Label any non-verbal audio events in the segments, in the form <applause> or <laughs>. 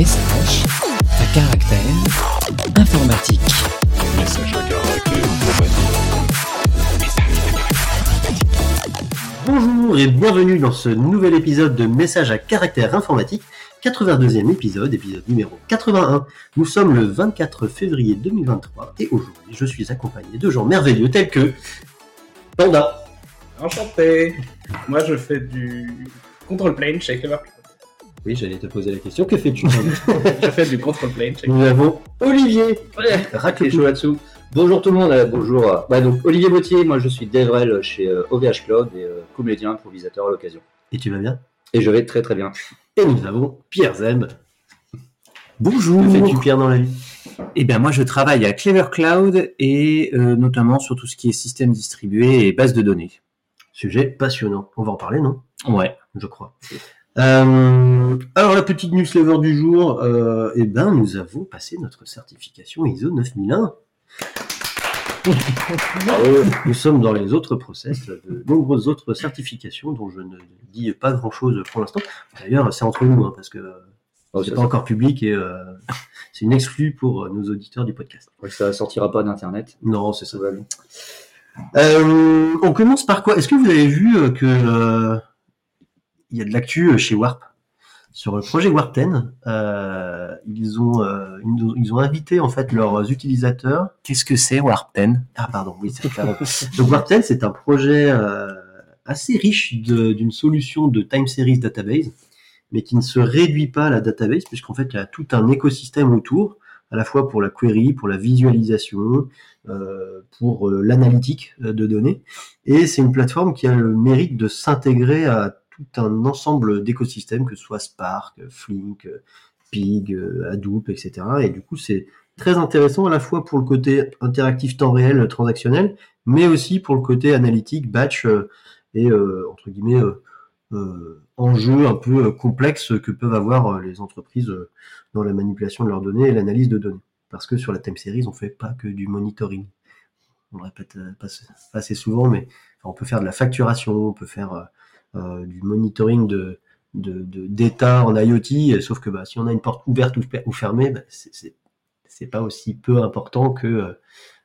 Message à caractère informatique. Message à caractère informatique. Bonjour et bienvenue dans ce nouvel épisode de Message à caractère informatique, 82e épisode, épisode numéro 81. Nous sommes le 24 février 2023 et aujourd'hui je suis accompagné de gens merveilleux tels que Panda, Enchanté. Moi, je fais du control plane chez Clever. Oui j'allais te poser la question, que fais-tu? <laughs> Je fais du control plane chez Nous avons Olivier, Ouais, et Shoatsu. Bonjour tout le monde, euh, bonjour. Bah, donc, Olivier Bautier, moi je suis DevRel chez euh, OVH Cloud et euh, comédien, improvisateur à l'occasion. et tu vas bien? Et je vais très très bien. Et nous avons Pierre Zeb. Bonjour. Que fais-tu Pierre dans la vie? Eh bien, moi, je travaille à Clever Cloud et euh, notamment sur tout ce qui est système distribué et base de données. Sujet passionnant, on va en parler non? Ouais. je crois. Euh, alors la petite newsletter du jour, euh, eh ben nous avons passé notre certification ISO 9001. Nous sommes dans les autres process de nombreuses autres certifications dont je ne dis pas grand chose pour l'instant. D'ailleurs, c'est entre nous hein, parce que Oh, c'est ça, pas encore public et euh, c'est une exclue pour nos auditeurs du podcast. ça, ça sortira pas d'internet. Non, c'est ça. Euh, on commence par quoi? Est-ce que vous avez vu euh, que euh, il y a de l'actu euh, chez Warp sur le projet Warp 10 euh, Ils ont euh, ils ont- invité en fait leurs utilisateurs. Qu'est-ce que c'est Warp 10 Ah pardon, oui c'est. Donc Warp 10 c'est un projet euh, assez riche d'une solution de time series database, mais qui ne se réduit pas à la database puisqu'en fait il y a tout un écosystème autour, à la fois pour la query, pour la visualisation, euh, pour euh, l'analytique euh, de données. Et c'est une plateforme qui a le mérite de s'intégrer à tout un ensemble d'écosystèmes, que ce soit Spark, Flink, Pig, Hadoop, etc. Et du coup, c'est très intéressant à la fois pour le côté interactif temps réel, transactionnel, mais aussi pour le côté analytique, batch euh, et euh, entre guillemets euh, enjeux un peu complexes que peuvent avoir les entreprises dans la manipulation de leurs données et l'analyse de données. Parce que sur la time series, on fait pas que du monitoring. On le répète assez souvent, mais on peut faire de la facturation, on peut faire du monitoring de de- de- d'état en IoT, euh, sauf que bah, si on a une porte ouverte ou, fer- ou fermée, bah, c'est- pas aussi peu important que euh,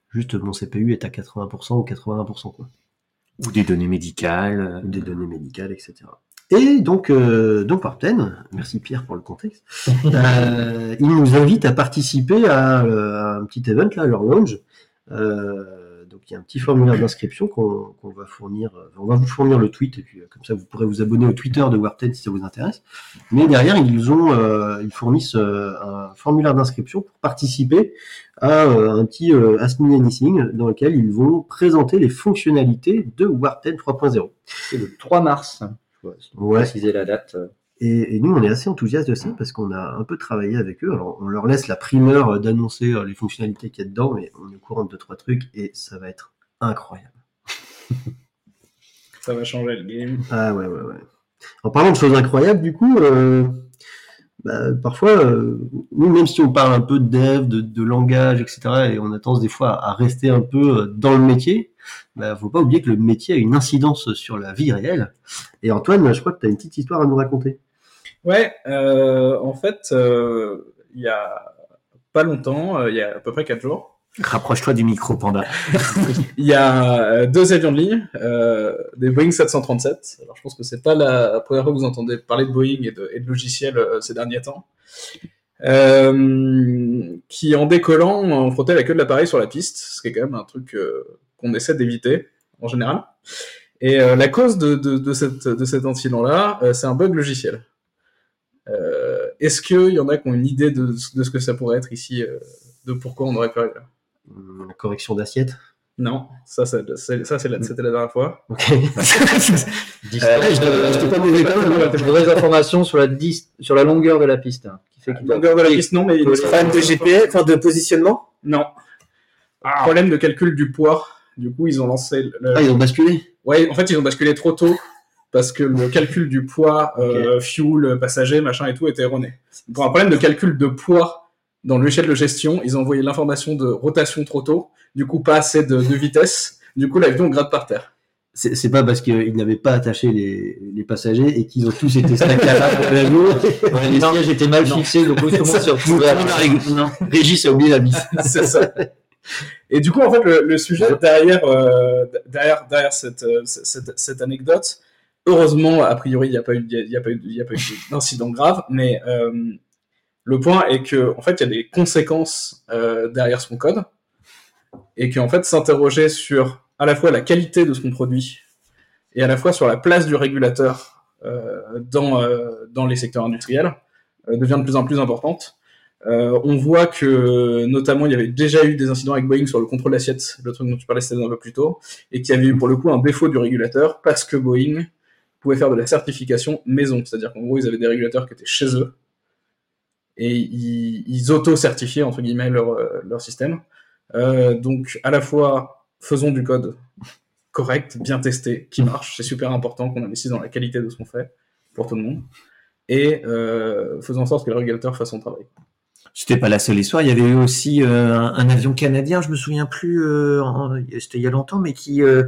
juste mon CPU est à 80% ou 81%. Quoi Ou des données médicales ou des données médicales, etc. Et donc, euh, donc Warpten, merci Pierre pour le contexte, <laughs> euh, il nous invite à participer à, euh, à un petit event, là, leur. Euh, donc il y a un petit formulaire d'inscription qu'on va fournir. euh, On va vous fournir le tweet et puis euh, comme ça vous pourrez vous abonner au Twitter de Warpten si ça vous intéresse. Mais derrière ils ont, euh, ils fournissent euh, un formulaire d'inscription pour participer à euh, un petit Ask Me Anything dans lequel ils vont présenter les fonctionnalités de Warpten 3.0. C'est le 3 mars. Dois Ouais. préciser la date. Et, et nous, on est assez enthousiastes de ça parce qu'on a un peu travaillé avec eux. Alors, on leur laisse la primeur d'annoncer euh, les fonctionnalités qu'il y a dedans, mais on est au courant de deux, trois trucs et ça va être incroyable. Ça va changer le game. Ah ouais, ouais, ouais. En parlant de choses incroyables, du coup, euh, bah, parfois, euh, nous, même si on parle un peu de dev, de, de langage, etc., et on a tendance des fois à, rester un peu euh, dans le métier, bah, faut pas oublier que le métier a une incidence sur la vie réelle. Et Antoine, je crois que tu as une petite histoire à nous raconter. Ouais, euh, en fait, euh, il y a pas longtemps, euh, il y a à peu près 4 jours, Rapproche-toi du micro, Panda. <laughs> il y a euh, deux avions de ligne, euh, des Boeing 737. Alors, je pense que c'est pas la première fois que vous entendez parler de Boeing et de, logiciels euh, ces derniers temps. Euh, qui, en décollant, ont frotté la queue de l'appareil sur la piste, ce qui est quand même un truc qu'on essaie d'éviter en général. Et la cause de, cet incident-là, c'est un bug logiciel. Est-ce qu'il y en a qui ont une idée de, ce que ça pourrait être ici, de pourquoi on aurait pu arriver là? La correction d'assiette. Non, ça, la- c'était la dernière fois. Ok. <laughs> Euh, J'étais pas mauvais quand même. hein. Je voudrais des informations sur la, dis- sur la longueur de la piste. hein, qui fait Longueur de la piste, non, mais il Oui. problème de GPS, enfin de positionnement? Non. Problème de calcul du poids. Du coup, ils ont lancé. Le... Ah, ils ont basculé? Ouais, en fait, ils ont basculé trop tôt parce que le calcul du poids, euh, fuel, passager, machin et tout était erroné. Pour un problème de calcul de poids dans le logiciel de gestion, ils ont envoyé l'information de rotation trop tôt. Du coup, pas assez de, de vitesse. Du coup, l'avion gratte par terre. c'est pas parce qu'ils n'avaient pas attaché les, les passagers et qu'ils ont tous été stackés à la jour. Ouais, les sièges étaient mal Non. fixés, donc tout le monde s'est <laughs> retrouvé à Non, Régis a oublié la mise. <laughs> c'est ça. Et du coup, en fait, le, le sujet derrière, euh, derrière, derrière cette, euh, cette, cette anecdote, heureusement, a priori, il n'y a pas eu, y a pas eu, il y a pas eu d'incident grave, mais euh, le point est que, en fait, il y a des conséquences euh, derrière son code, et qu'en fait, s'interroger sur à la fois la qualité de ce qu'on produit et à la fois sur la place du régulateur euh, dans, euh, dans les secteurs industriels devient de plus en plus importante. On voit que notamment il y avait déjà eu des incidents avec Boeing sur le contrôle d'assiette, le truc dont tu parlais un peu plus tôt, et qu'il y avait eu pour le coup un défaut du régulateur parce que Boeing pouvait faire de la certification maison, c'est-à-dire qu'en gros ils avaient des régulateurs qui étaient chez eux et ils, auto-certifiaient entre guillemets leur, euh, leur système. Euh, donc à la fois faisons du code correct, bien testé, qui marche, c'est super important qu'on investisse dans la qualité de ce qu'on fait pour tout le monde, et euh, faisons en sorte que le régulateur fasse son travail. C'était pas la seule histoire. Il y avait eu aussi euh, un, un avion canadien, je me souviens plus, euh, c'était il y a longtemps, mais qui euh,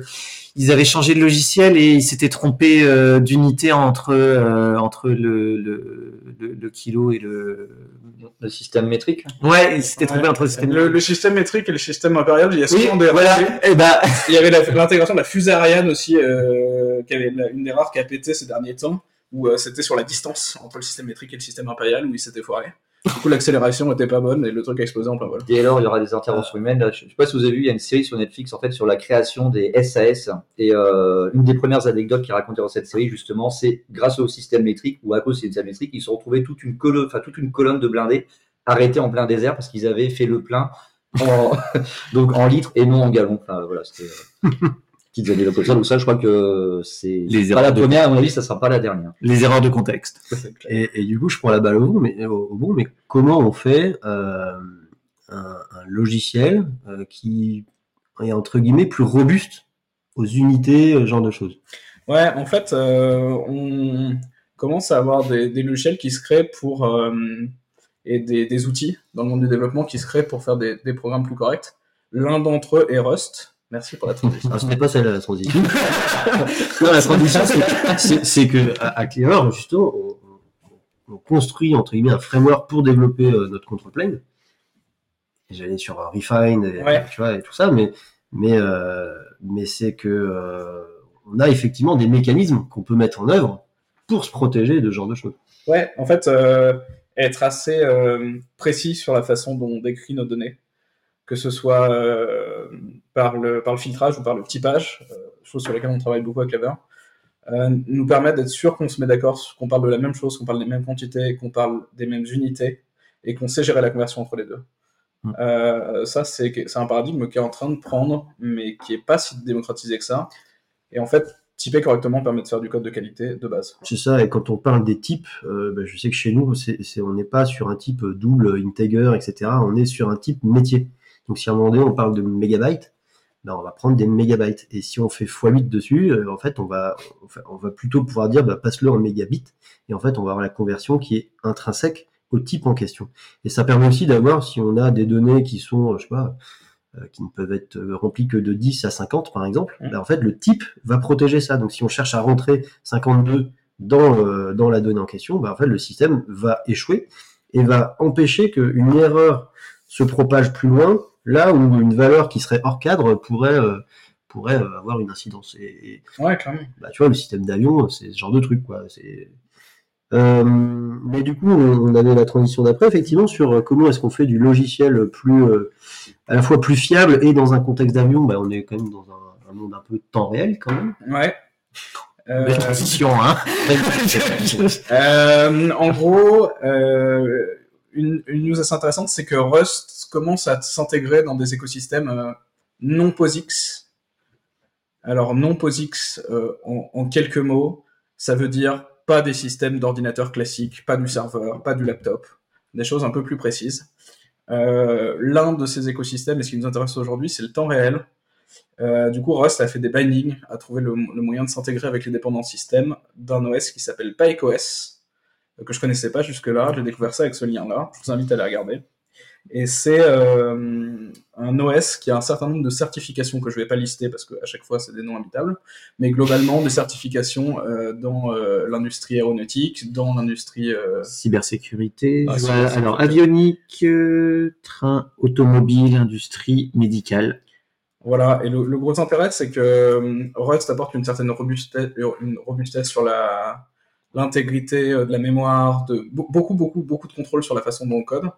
ils avaient changé de logiciel et ils s'étaient trompés euh, d'unité entre euh, entre le, le, le, le kilo et le. Le système métrique. Ouais, ils s'étaient trompés Ouais. entre le système. Le, le système métrique et le système impérial, il y a Oui, souvent des voilà. Et bah, Il y avait l'intégration de la fusée Ariane aussi, euh, qui avait une des rares qui a pété ces derniers temps, où euh, c'était sur la distance entre le système métrique et le système impérial, où il s'était foiré. Du coup, l'accélération était pas bonne et le truc a explosé en plein vol. Et alors, il y aura des interventions humaines. Là, je ne sais pas si vous avez vu, il y a une série sur Netflix en fait sur la création des SAS. Et euh, une des premières anecdotes qui est racontée dans cette série, justement, c'est grâce au système métrique ou à cause du système métrique, ils se sont retrouvés toute une colonne, enfin toute une colonne de blindés arrêtés en plein désert parce qu'ils avaient fait le plein en, <laughs> donc en litres et non en gallons. Enfin voilà, c'était euh, <laughs> petites anecdotes comme ça. Donc ça, je crois que c'est pas la de- première. À mon avis, ça sera pas la dernière. les erreurs de contexte. Et, et du coup, je prends la balle au bon, mais, au, bon, mais comment on fait euh, un, un logiciel euh, qui est entre guillemets plus robuste aux unités, euh, ce genre de choses? Ouais, en fait, euh, on commence à avoir des, des logiciels qui se créent pour. euh, et des, des outils dans le monde du développement qui se créent pour faire des, des programmes plus corrects. L'un d'entre eux est Rust. Merci pour la transition. Ah, c'était pas celle-là la transition. <laughs> non, la transition, c'est- que à, justement, on, on- on construit entre guillemets un framework pour développer euh, notre control J'allais sur euh, Refine, et, Ouais. tu vois, et tout ça, mais mais euh, mais c'est que euh, on a effectivement des mécanismes qu'on peut mettre en œuvre pour se protéger de ce genre de choses. Ouais, en fait, euh, être assez euh, précis sur la façon dont on décrit nos données, que ce soit euh, par, le, par le filtrage ou par le typage, euh, chose sur laquelle on travaille beaucoup avec Clever, euh, nous permet d'être sûr qu'on se met d'accord, qu'on parle de la même chose, qu'on parle des mêmes quantités, qu'on parle des mêmes unités, et qu'on sait gérer la conversion entre les deux. Mm. Euh, ça, c'est un paradigme qui est en train de prendre, mais qui est pas si démocratisé que ça. Et en fait, typer correctement permet de faire du code de qualité de base. C'est ça, et quand on parle des types, euh, ben, je sais que chez nous, on n'est pas sur un type double, integer, etc. On est sur un type métier. Donc si à un moment donné on parle de mégabytes, ben, on va prendre des mégabytes. Et si on fait x8 dessus, euh, en fait, on va, on va- plutôt pouvoir dire, bah, passe-le en mégabits. Et en fait, on va avoir la conversion qui est intrinsèque au type en question. Et ça permet aussi d'avoir, si on a des données qui sont, euh, je sais pas, euh, qui ne peuvent être remplies que de 10 à 50 par exemple, Mm. ben, en fait le type va protéger ça. Donc si on cherche à rentrer 52 dans, euh, dans la donnée en question, ben, en fait le système va échouer et va empêcher qu'une erreur se propage plus loin, là où une valeur qui serait hors cadre pourrait, euh, pourrait euh, avoir une incidence. Et, et, Ouais, clairement. bah, tu vois, le système d'avion, c'est ce genre de truc, quoi. C'est. Euh, mais du coup, on on avait la transition d'après, effectivement, sur comment est-ce qu'on fait du logiciel plus, euh, à la fois plus fiable et dans un contexte d'avion, bah, on est quand même dans un, un monde un peu temps réel, quand même. Ouais. Euh, transition, hein. <laughs> Euh, en gros, une, une news assez intéressante, c'est que Rust commence à s'intégrer dans des écosystèmes euh, non POSIX. Alors, non POSIX, euh, en, quelques mots, ça veut dire pas des systèmes d'ordinateur classiques, pas du serveur, pas du laptop, des choses un peu plus précises. Euh, L'un de ces écosystèmes, et ce qui nous intéresse aujourd'hui, c'est le temps réel. Du coup, Rust a fait des bindings, a trouvé le, moyen de s'intégrer avec les dépendants système d'un OS qui s'appelle euh, que je connaissais pas jusque-là. J'ai découvert ça avec ce lien-là. Je vous invite à aller regarder. Et c'est euh, un OS qui a un certain nombre de certifications que je vais pas lister parce qu'à chaque fois c'est des noms habitables, mais globalement des certifications euh, dans euh, l'industrie aéronautique, dans l'industrie Cybersécurité, Ah, cybersécurité. alors avionique, train, automobile, industrie, médicale. Voilà, et le, le gros intérêt, c'est que Rust apporte une certaine robustesse, une robustesse sur la l'intégrité de la mémoire, de be- beaucoup, beaucoup, beaucoup de contrôle sur la façon dont on code.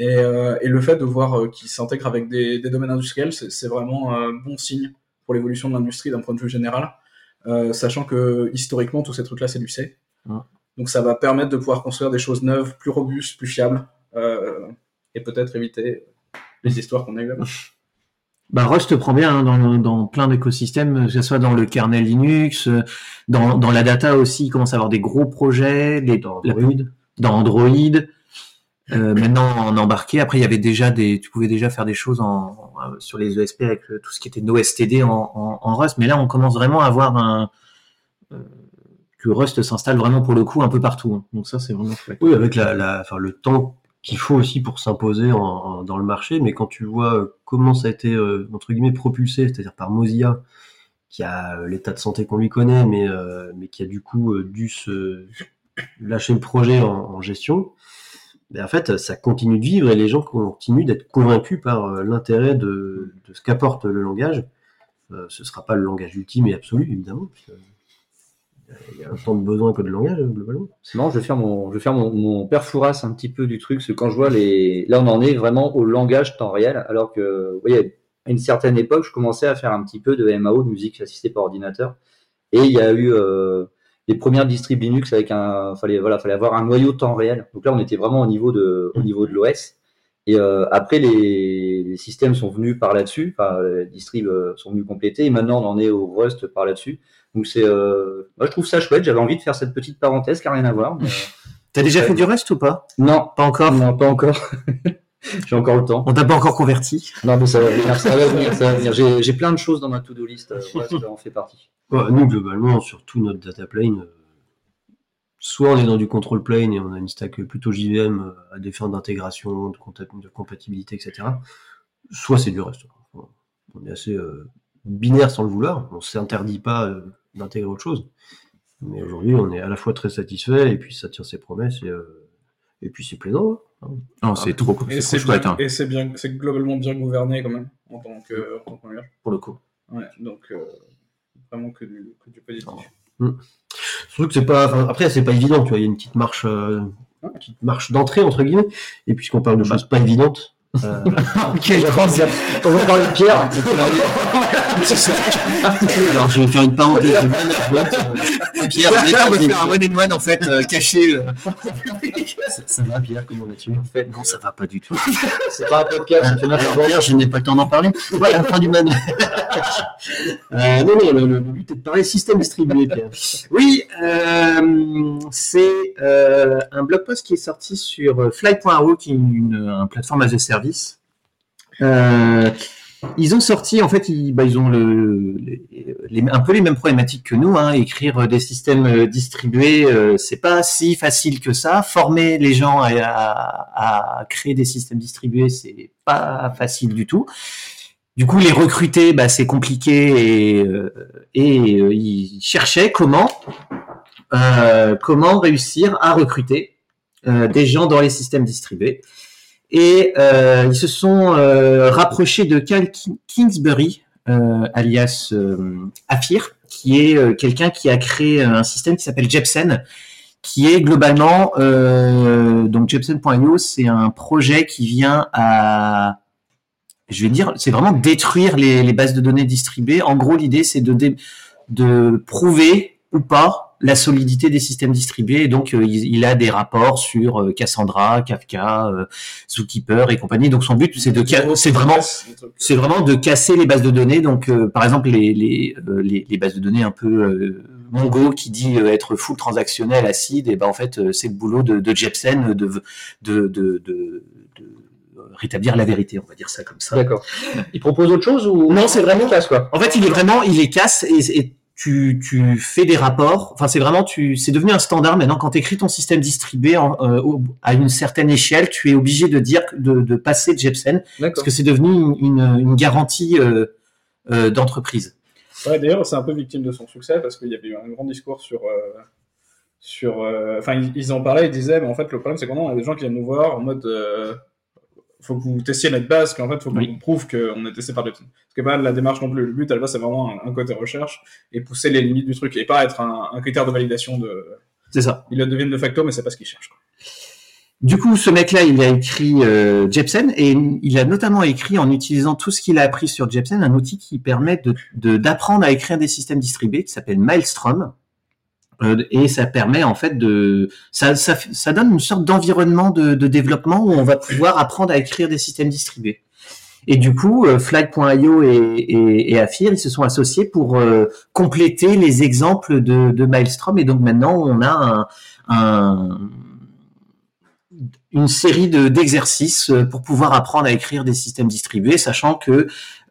Et, euh, et le fait de voir euh, qu'il s'intègre avec des, des domaines industriels, c'est c'est vraiment un bon signe pour l'évolution de l'industrie d'un point de vue général, euh, sachant que historiquement, tous ces trucs-là, c'est du C. Ouais. Donc ça va permettre de pouvoir construire des choses neuves, plus robustes, plus fiables, euh, et peut-être éviter les histoires qu'on a eues là-bas. <laughs> Bah, Rust prend bien hein, dans, dans plein d'écosystèmes, que ce soit dans le kernel Linux, dans, dans la data aussi, il commence à avoir des gros projets, les, Dans la- Android. dans Android, euh, maintenant en embarqué. Après, il y avait déjà des, tu pouvais déjà faire des choses en, sur les ESP avec tout ce qui était NoSTD en, en, en Rust, mais là, on commence vraiment à avoir un euh, que Rust s'installe vraiment pour le coup un peu partout. hein. Donc ça, c'est vraiment. Oui, avec la, la, enfin, le temps qu'il faut aussi pour s'imposer dans le marché, mais quand tu vois euh, comment ça a été, euh, entre guillemets, propulsé, c'est-à-dire par Mozilla, qui a euh, l'état de santé qu'on lui connaît, mais, euh, mais qui a du coup dû se lâcher le projet en gestion, ben, en fait, ça continue de vivre et les gens continuent d'être convaincus par euh, l'intérêt de, ce qu'apporte le langage. Euh, ce sera pas le langage ultime et absolu, évidemment, puisque il y a autant de besoins que de langage, globalement. C'est marrant, je vais faire mon, je vais faire mon, mon un petit peu du truc, parce que quand je vois les, là on en est vraiment au langage temps réel, alors que, vous voyez, à une certaine époque, je commençais à faire un petit peu de MAO, de musique assistée par ordinateur, et il y a eu euh, les premières distrib Linux avec un, fallait voilà, fallait avoir un noyau temps réel. Donc là, on était vraiment au niveau de, au niveau de l'OS. Et euh, après, les, les systèmes sont venus par là-dessus, enfin, les distribs euh, sont venus compléter, et maintenant on en est au Rust par là-dessus. Donc c'est, euh, moi je trouve ça chouette. J'avais envie de faire cette petite parenthèse qui n'a rien à voir. mais- <laughs> T'as déjà fait du Rust ou pas? Non, Pas encore? non, pas encore. <laughs> J'ai encore le temps. On t'a pas encore converti. Non, mais ça va venir, ça va venir, ça va venir. J'ai, j'ai plein de choses dans ma to-do list. euh, ça en fait partie. Ouais, nous, globalement, sur tout notre data plane, euh, soit on est dans du control plane et on a une stack plutôt JVM euh, à des fins d'intégration, de, compatibilité, etc. Soit c'est du. Enfin, On est assez euh, binaire sans le vouloir. On s'interdit pas euh, d'intégrer autre chose. Mais aujourd'hui, on est à la fois très satisfait et puis ça tient ses promesses et, euh, et puis c'est plaisant. hein. Non, c'est trop, Et c'est trop chouette bien- hein, et c'est bien, c'est globalement bien gouverné quand même en tant que, en tant que langage. pour le coup. Ouais, donc euh, vraiment que du, que du positif. Surtout que c'est pas, après c'est pas évident, tu vois, il y a une petite marche, euh, une petite marche d'entrée entre guillemets. Et puisqu'on parle de choses pas évidentes, euh, <laughs> Quelle transition On va parler de Pierre. <laughs> alors je vais faire une parenthèse. Pierre, on va faire un one in one en fait, euh, caché. euh. ça, ça va Pierre, comment vas-tu? En fait, Non, ça va pas du tout. <laughs> c'est pas un podcast, c'est je n'ai pas le temps d'en parler. Voilà, fin du <laughs> euh, non, non, le, but est de parler système distribué, Pierre. Oui, euh, c'est euh, un blog post qui est sorti sur euh, Fly.io, qui est une, un plateforme as a service. Euh, ils ont sorti, en fait, ils, bah, ont un peu les mêmes problématiques que nous. Hein, écrire des systèmes euh, distribués, euh, c'est pas si facile que ça. Former les gens à, créer des systèmes distribués, c'est pas facile du tout. Du coup, les recruter, bah, c'est compliqué et, euh, euh, ils cherchaient comment euh, réussir à recruter euh, des gens dans les systèmes distribués. Et euh, ils se sont euh, rapprochés de Kingsbury, euh, alias euh, Afir, qui est euh, quelqu'un qui a créé un système qui s'appelle Jepsen, qui est globalement euh, donc Jepsen.io, c'est un projet qui vient à je vais dire, c'est vraiment détruire les, les bases de données distribuées. En gros, l'idée, c'est de, de prouver ou pas la solidité des systèmes distribués. Et donc, euh, il, il a des rapports sur euh, Cassandra, Kafka, euh, Zookeeper et compagnie. Donc, son but, c'est de, c'est vraiment, c'est vraiment de casser les bases de données. Donc, euh, par exemple, les, les, euh, les, les bases de données un peu euh, Mongo qui dit euh, être full transactionnel, acide, et ben en fait, euh, c'est le boulot de, de Jepsen de, de, de, de, de rétablir la vérité, on va dire ça comme ça. D'accord. Il propose autre chose ou Non, c'est vraiment- casse quoi? En fait, il est vraiment, il les casse et, et tu, tu fais des rapports. Enfin, c'est vraiment, tu, c'est devenu un standard maintenant. Quand tu écris ton système distribué en- euh, au- à une certaine échelle, tu es obligé de dire de, de passer de Jepsen parce que c'est devenu une, une, une garantie euh, euh, d'entreprise. Ouais, d'ailleurs, c'est un peu victime de son succès parce qu'il y avait eu un grand discours sur. euh, sur euh, Enfin, ils, ils en parlaient, ils disaient, mais en fait, le problème, c'est qu'on a des gens qui viennent nous voir en mode. euh, faut que vous testiez notre base, qu'en fait, faut qu'on Oui. prouve qu'on est testé par Jepsen. Ce qui n'est pas la démarche non plus. Le but, à la base, c'est vraiment un, un côté recherche et pousser les limites du truc et pas être un, un critère de validation de. C'est ça. Ils le deviennent de facto, mais c'est pas ce qu'ils cherchent. quoi. Du coup, ce mec-là, il a écrit euh, Jepsen et il a notamment écrit en utilisant tout ce qu'il a appris sur Jepsen, un outil qui permet de de- d'apprendre à écrire des systèmes distribués qui s'appelle Maelstrom. Euh, et ça permet en fait de ça, ça, ça donne une sorte d'environnement de, de développement où on va pouvoir apprendre à écrire des systèmes distribués. Et du coup, euh, Flag.io et, et, et Afir, ils se sont associés pour euh, compléter les exemples de, de Maelstrom. Et donc maintenant, on a un, un- une série de- d'exercices euh, pour pouvoir apprendre à écrire des systèmes distribués, sachant que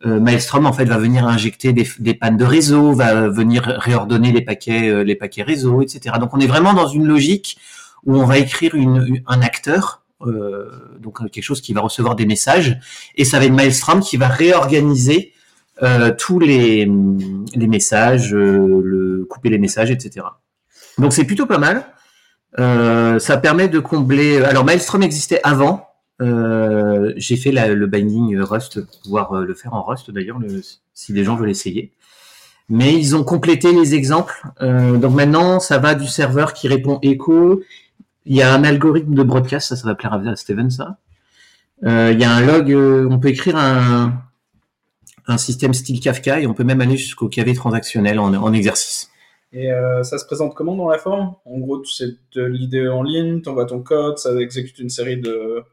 euh, Maelstrom en fait va venir injecter des, des pannes de réseau, va venir réordonner les paquets, euh, les paquets réseau, etc. Donc on est vraiment dans une logique où on va écrire une, un acteur, euh, donc euh, quelque chose qui va recevoir des messages, et ça va être Maelstrom qui va réorganiser euh, tous les, les messages, euh, le, couper les messages, etc. Donc c'est plutôt pas mal. Ça permet de combler. Alors Maelstrom existait avant. Euh, J'ai fait le binding Rust pour pouvoir euh, le faire en Rust d'ailleurs, le- si les gens veulent essayer. Mais ils ont complété les exemples. Euh, donc maintenant, ça va du serveur qui répond echo. Il y a un algorithme de broadcast, ça, ça va plaire à Steven, ça. Il y a un log, on peut écrire un, système style Kafka et on peut même aller jusqu'au KV transactionnel en, exercice. Et ça se présente comment dans la forme? En gros, sais de l'idée en ligne, tu envoies ton code, ça exécute une série de,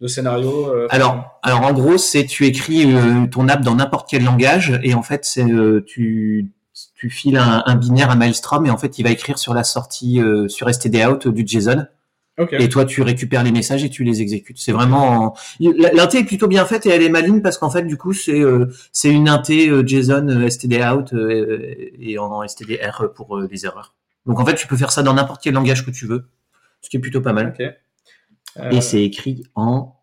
de scénarios. euh, Alors, alors en gros, c'est tu écris euh, ton app dans n'importe quel langage et en fait, c'est euh, tu tu files un, un binaire à Maelstrom et en fait, il va écrire sur la sortie sur stdout du JSON et toi, tu récupères les messages et tu les exécutes. C'est vraiment l'inté est plutôt bien faite et elle est maligne parce qu'en fait, du coup, c'est euh, c'est une inté euh, JSON euh, stdout et en stdr pour les erreurs. Donc en fait, tu peux faire ça dans n'importe quel langage que tu veux, ce qui est plutôt pas mal. Euh, Et c'est écrit en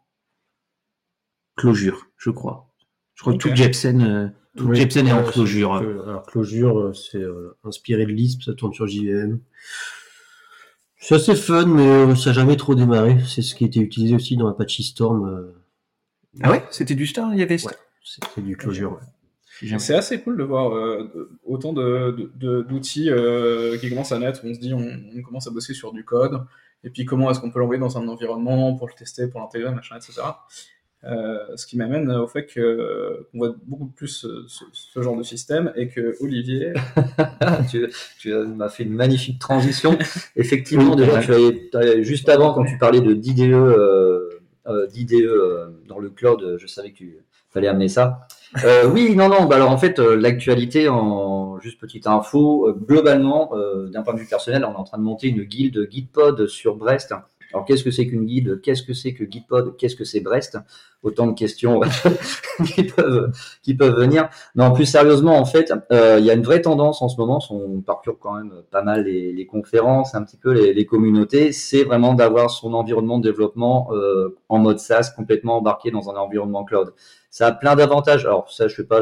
closure, je crois. Je crois que tout Jepsen, euh, tout Oui. Jepsen est en Ouais, closure. c'est- euh, Alors, Clojure, euh, c'est euh, inspiré de Lisp, ça tourne sur JVM. C'est assez fun, mais euh, ça n'a jamais trop démarré. C'est ce qui était utilisé aussi dans Apache Storm. euh, Ah ouais, c'était du Star, il y avait Ouais. C'est du Clojure. ouais. C'est assez cool de voir euh, autant de- de- de- d'outils euh, qui commencent à naître. On se dit, on, on commence à bosser sur du code, et puis comment est-ce qu'on peut l'envoyer dans un environnement pour le tester, pour l'intégrer, machin, etc. Euh, ce qui m'amène au fait que qu'on voit beaucoup plus euh, ce, ce genre de système et que Olivier, <laughs> tu, tu m'as fait une magnifique transition. <laughs> Effectivement, déjà, tu avais, juste avant, quand tu parlais de d'IDE, euh, d'IDE euh, dans le cloud, je savais que tu fallait amener ça. Euh, oui, non, non. Bah alors en fait, euh, l'actualité, en juste petite info, euh, globalement, d'un point de vue personnel, on est en train de monter une guilde Gitpod sur Brest. Alors qu'est-ce que c'est qu'une guilde Qu'est-ce que c'est que Gitpod? Qu'est-ce que c'est Brest? Autant de questions <laughs> qui peuvent qui peuvent venir. Non, plus sérieusement, en fait, euh, il y a une vraie tendance en ce moment, on parcourt quand même pas mal les, les conférences, un petit peu les, les communautés, c'est vraiment d'avoir son environnement de développement euh, en mode SaaS, complètement embarqué dans un environnement cloud. Ça a plein d'avantages. Alors ça, je fais pas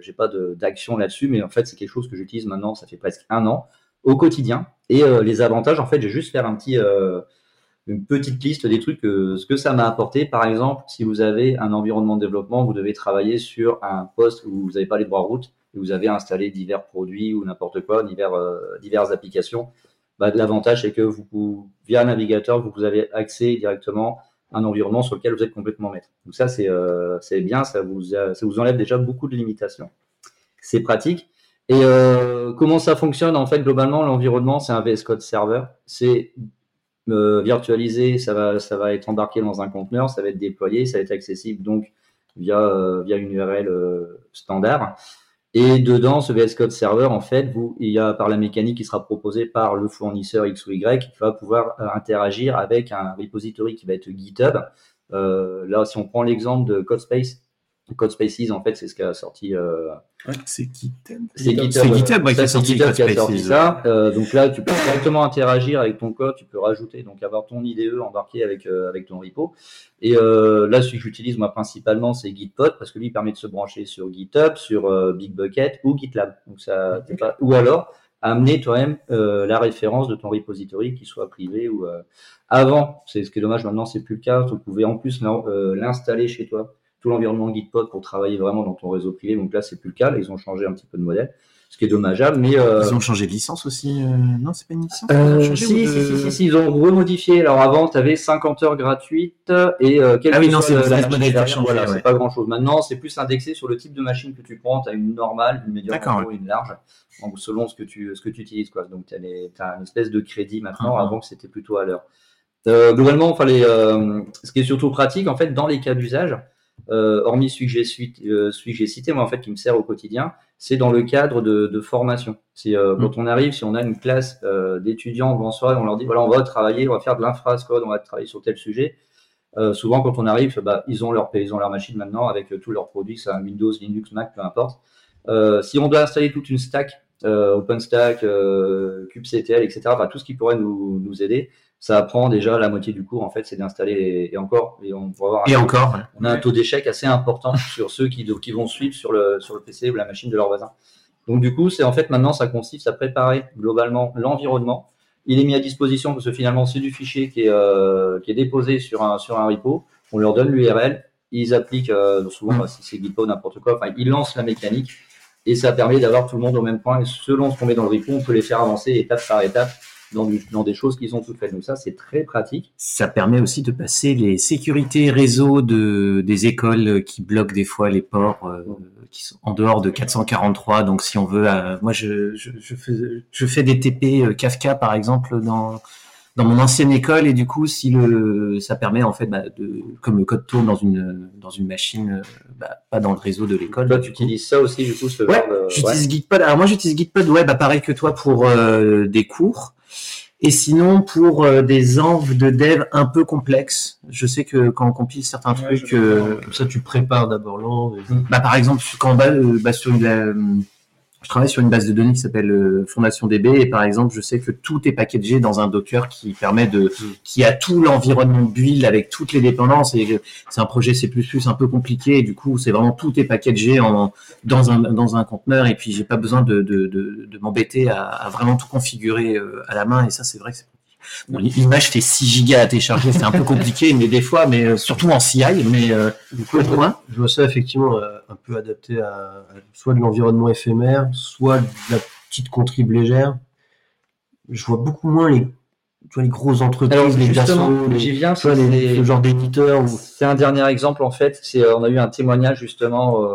j'ai pas d'action là-dessus, mais en fait, c'est quelque chose que j'utilise maintenant, ça fait presque un an au quotidien. Et euh, les avantages, en fait, je vais juste faire un petit euh, une petite liste des trucs, que, ce que ça m'a apporté. Par exemple, si vous avez un environnement de développement, vous devez travailler sur un poste où vous n'avez pas les droits route et vous avez installé divers produits ou n'importe quoi, divers, euh, diverses applications. Bah, L'avantage, c'est que vous, via un navigateur, vous, avez accès directement à un environnement sur lequel vous êtes complètement maître. Donc ça, c'est euh, bien, ça vous, a- ça vous enlève déjà beaucoup de limitations. C'est pratique. Et euh, comment ça fonctionne En fait, globalement, l'environnement, c'est un VS Code Server. C'est euh, virtualisé, ça va, être embarqué dans un conteneur, ça va être déployé, ça va être accessible donc via, euh, via une URL euh, standard. Et dedans, ce VS Code Server, en fait, vous, il y a par la mécanique qui sera proposée par le fournisseur X ou Y, qui va pouvoir euh, interagir avec un repository qui va être GitHub. Là, si on prend l'exemple de CodeSpace, Code Spaces, en fait, c'est ce qu'a sorti. Euh, C'est GitHub. c'est GitHub, C'est ouais. GitHub, ouais, qui Ça, a sorti GitHub Code qui a sorti Spaces. ça. Euh, donc là, tu peux directement interagir avec ton code, tu peux rajouter, donc avoir ton IDE embarqué avec, euh, avec ton repo. Et euh, là, celui que j'utilise moi principalement, c'est Gitpod parce que lui il permet de se brancher sur GitHub, sur euh, Bitbucket ou GitLab. Donc ça, t'es pas... Ou alors amener toi-même euh, la référence de ton repository, qui soit privé ou euh, avant. C'est ce qui est dommage. Maintenant, c'est plus le cas. Tu pouvais en plus l'in- euh, l'installer chez toi, tout l'environnement Gitpod pour travailler vraiment dans ton réseau privé. Donc là, c'est plus le cas. Là, ils ont changé un petit peu de modèle, ce qui est dommageable. Mais euh, Ils ont changé de licence aussi. euh, Non, c'est pas une licence? euh, si, de- si, si, si, si, ils ont remodifié. Alors avant, tu avais 50 heures gratuites et euh, quel Ah oui, non, c'est Voilà, ouais. c'est pas grand chose. Maintenant, c'est plus indexé sur le type de machine que tu prends. Tu as une normale, une médium, gros, une large, donc selon ce que tu ce que tu utilises quoi. Donc tu as, une espèce de crédit maintenant. Mhm. Avant que c'était plutôt à l'heure. Globalement, enfin, les, ce qui est surtout pratique en fait dans les cas d'usage, hormis celui que j'ai euh, j'ai cité, moi en fait qui me sert au quotidien, c'est dans le cadre de, de formation. C'est euh, quand on arrive, si on a une classe euh, d'étudiants et on leur dit voilà, on va travailler, on va faire de l'infrascode, on va travailler sur tel sujet. Euh, souvent, quand on arrive, bah, ils ont leur ils ont leur machine maintenant avec euh, tous leurs produits, ça Windows, Linux, Mac, peu importe. Euh, si on doit installer toute une stack, euh, OpenStack, euh, kubectl, etc., enfin tout ce qui pourrait nous, nous aider, ça prend déjà la moitié du cours en fait, c'est d'installer les- et encore et on va voir Et encore. on a un taux d'échec assez important <laughs> sur ceux qui, qui vont suivre sur le, sur le PC ou la machine de leur voisin. Donc du coup, c'est en fait maintenant, ça consiste à préparer globalement l'environnement. Il est mis à disposition parce que finalement, c'est du fichier qui est, euh, qui est déposé sur un, sur un repo. On leur donne l'URL, ils appliquent, euh, souvent, bah, si c'est Gitpo, n'importe quoi, enfin, ils lancent la mécanique et ça permet d'avoir tout le monde au même point. Et selon ce qu'on met dans le repo, on peut les faire avancer étape par étape dans, du- dans des choses qui sont toutes faites. Donc ça, c'est très pratique. Ça permet aussi de passer les sécurités réseau de, des écoles qui bloquent des fois les ports euh, qui sont en dehors de 443. Donc si on veut, euh, moi je, je, je, fais, je fais des TP euh, Kafka par exemple dans dans mon ancienne école et du coup si le ça permet en fait bah, de comme le code tourne dans une dans une machine bah, pas dans le réseau de l'école. Toi, tu utilises ça aussi, du coup, ce Ouais, j'utilise Gitpod. Alors moi j'utilise Gitpod, ouais, bah pareil que toi pour euh, des cours. Et sinon pour euh, des enves de dev un peu complexes, je sais que quand on compile certains Ouais, trucs, je euh, Comme ça, tu prépares d'abord l'env. et- bah par exemple quand on va euh, bah, sur une, euh, je travaille sur une base de données qui s'appelle euh, Fondation DB et par exemple je sais que tout est packagé dans un Docker qui permet de, qui a tout l'environnement de build avec toutes les dépendances et c'est un projet C++ un peu compliqué et du coup c'est vraiment tout est packagé en dans un dans un conteneur et puis j'ai pas besoin de de, de, de m'embêter à, à vraiment tout configurer euh, à la main et ça c'est vrai que c'est Bon, l'image fait 6 gigas à télécharger, c'est un peu compliqué, mais des fois, mais euh, surtout en CI, mais euh, Du coup, je vois ça effectivement euh, un peu adapté à, à soit de l'environnement éphémère, soit de la petite contrib légère. Je vois beaucoup moins les, tu vois, les grosses entreprises, Alors, les les, j'y viens, tu vois, c'est- les- ce genre d'éditeurs. C'est un dernier exemple en fait. C'est on a eu un témoignage justement euh,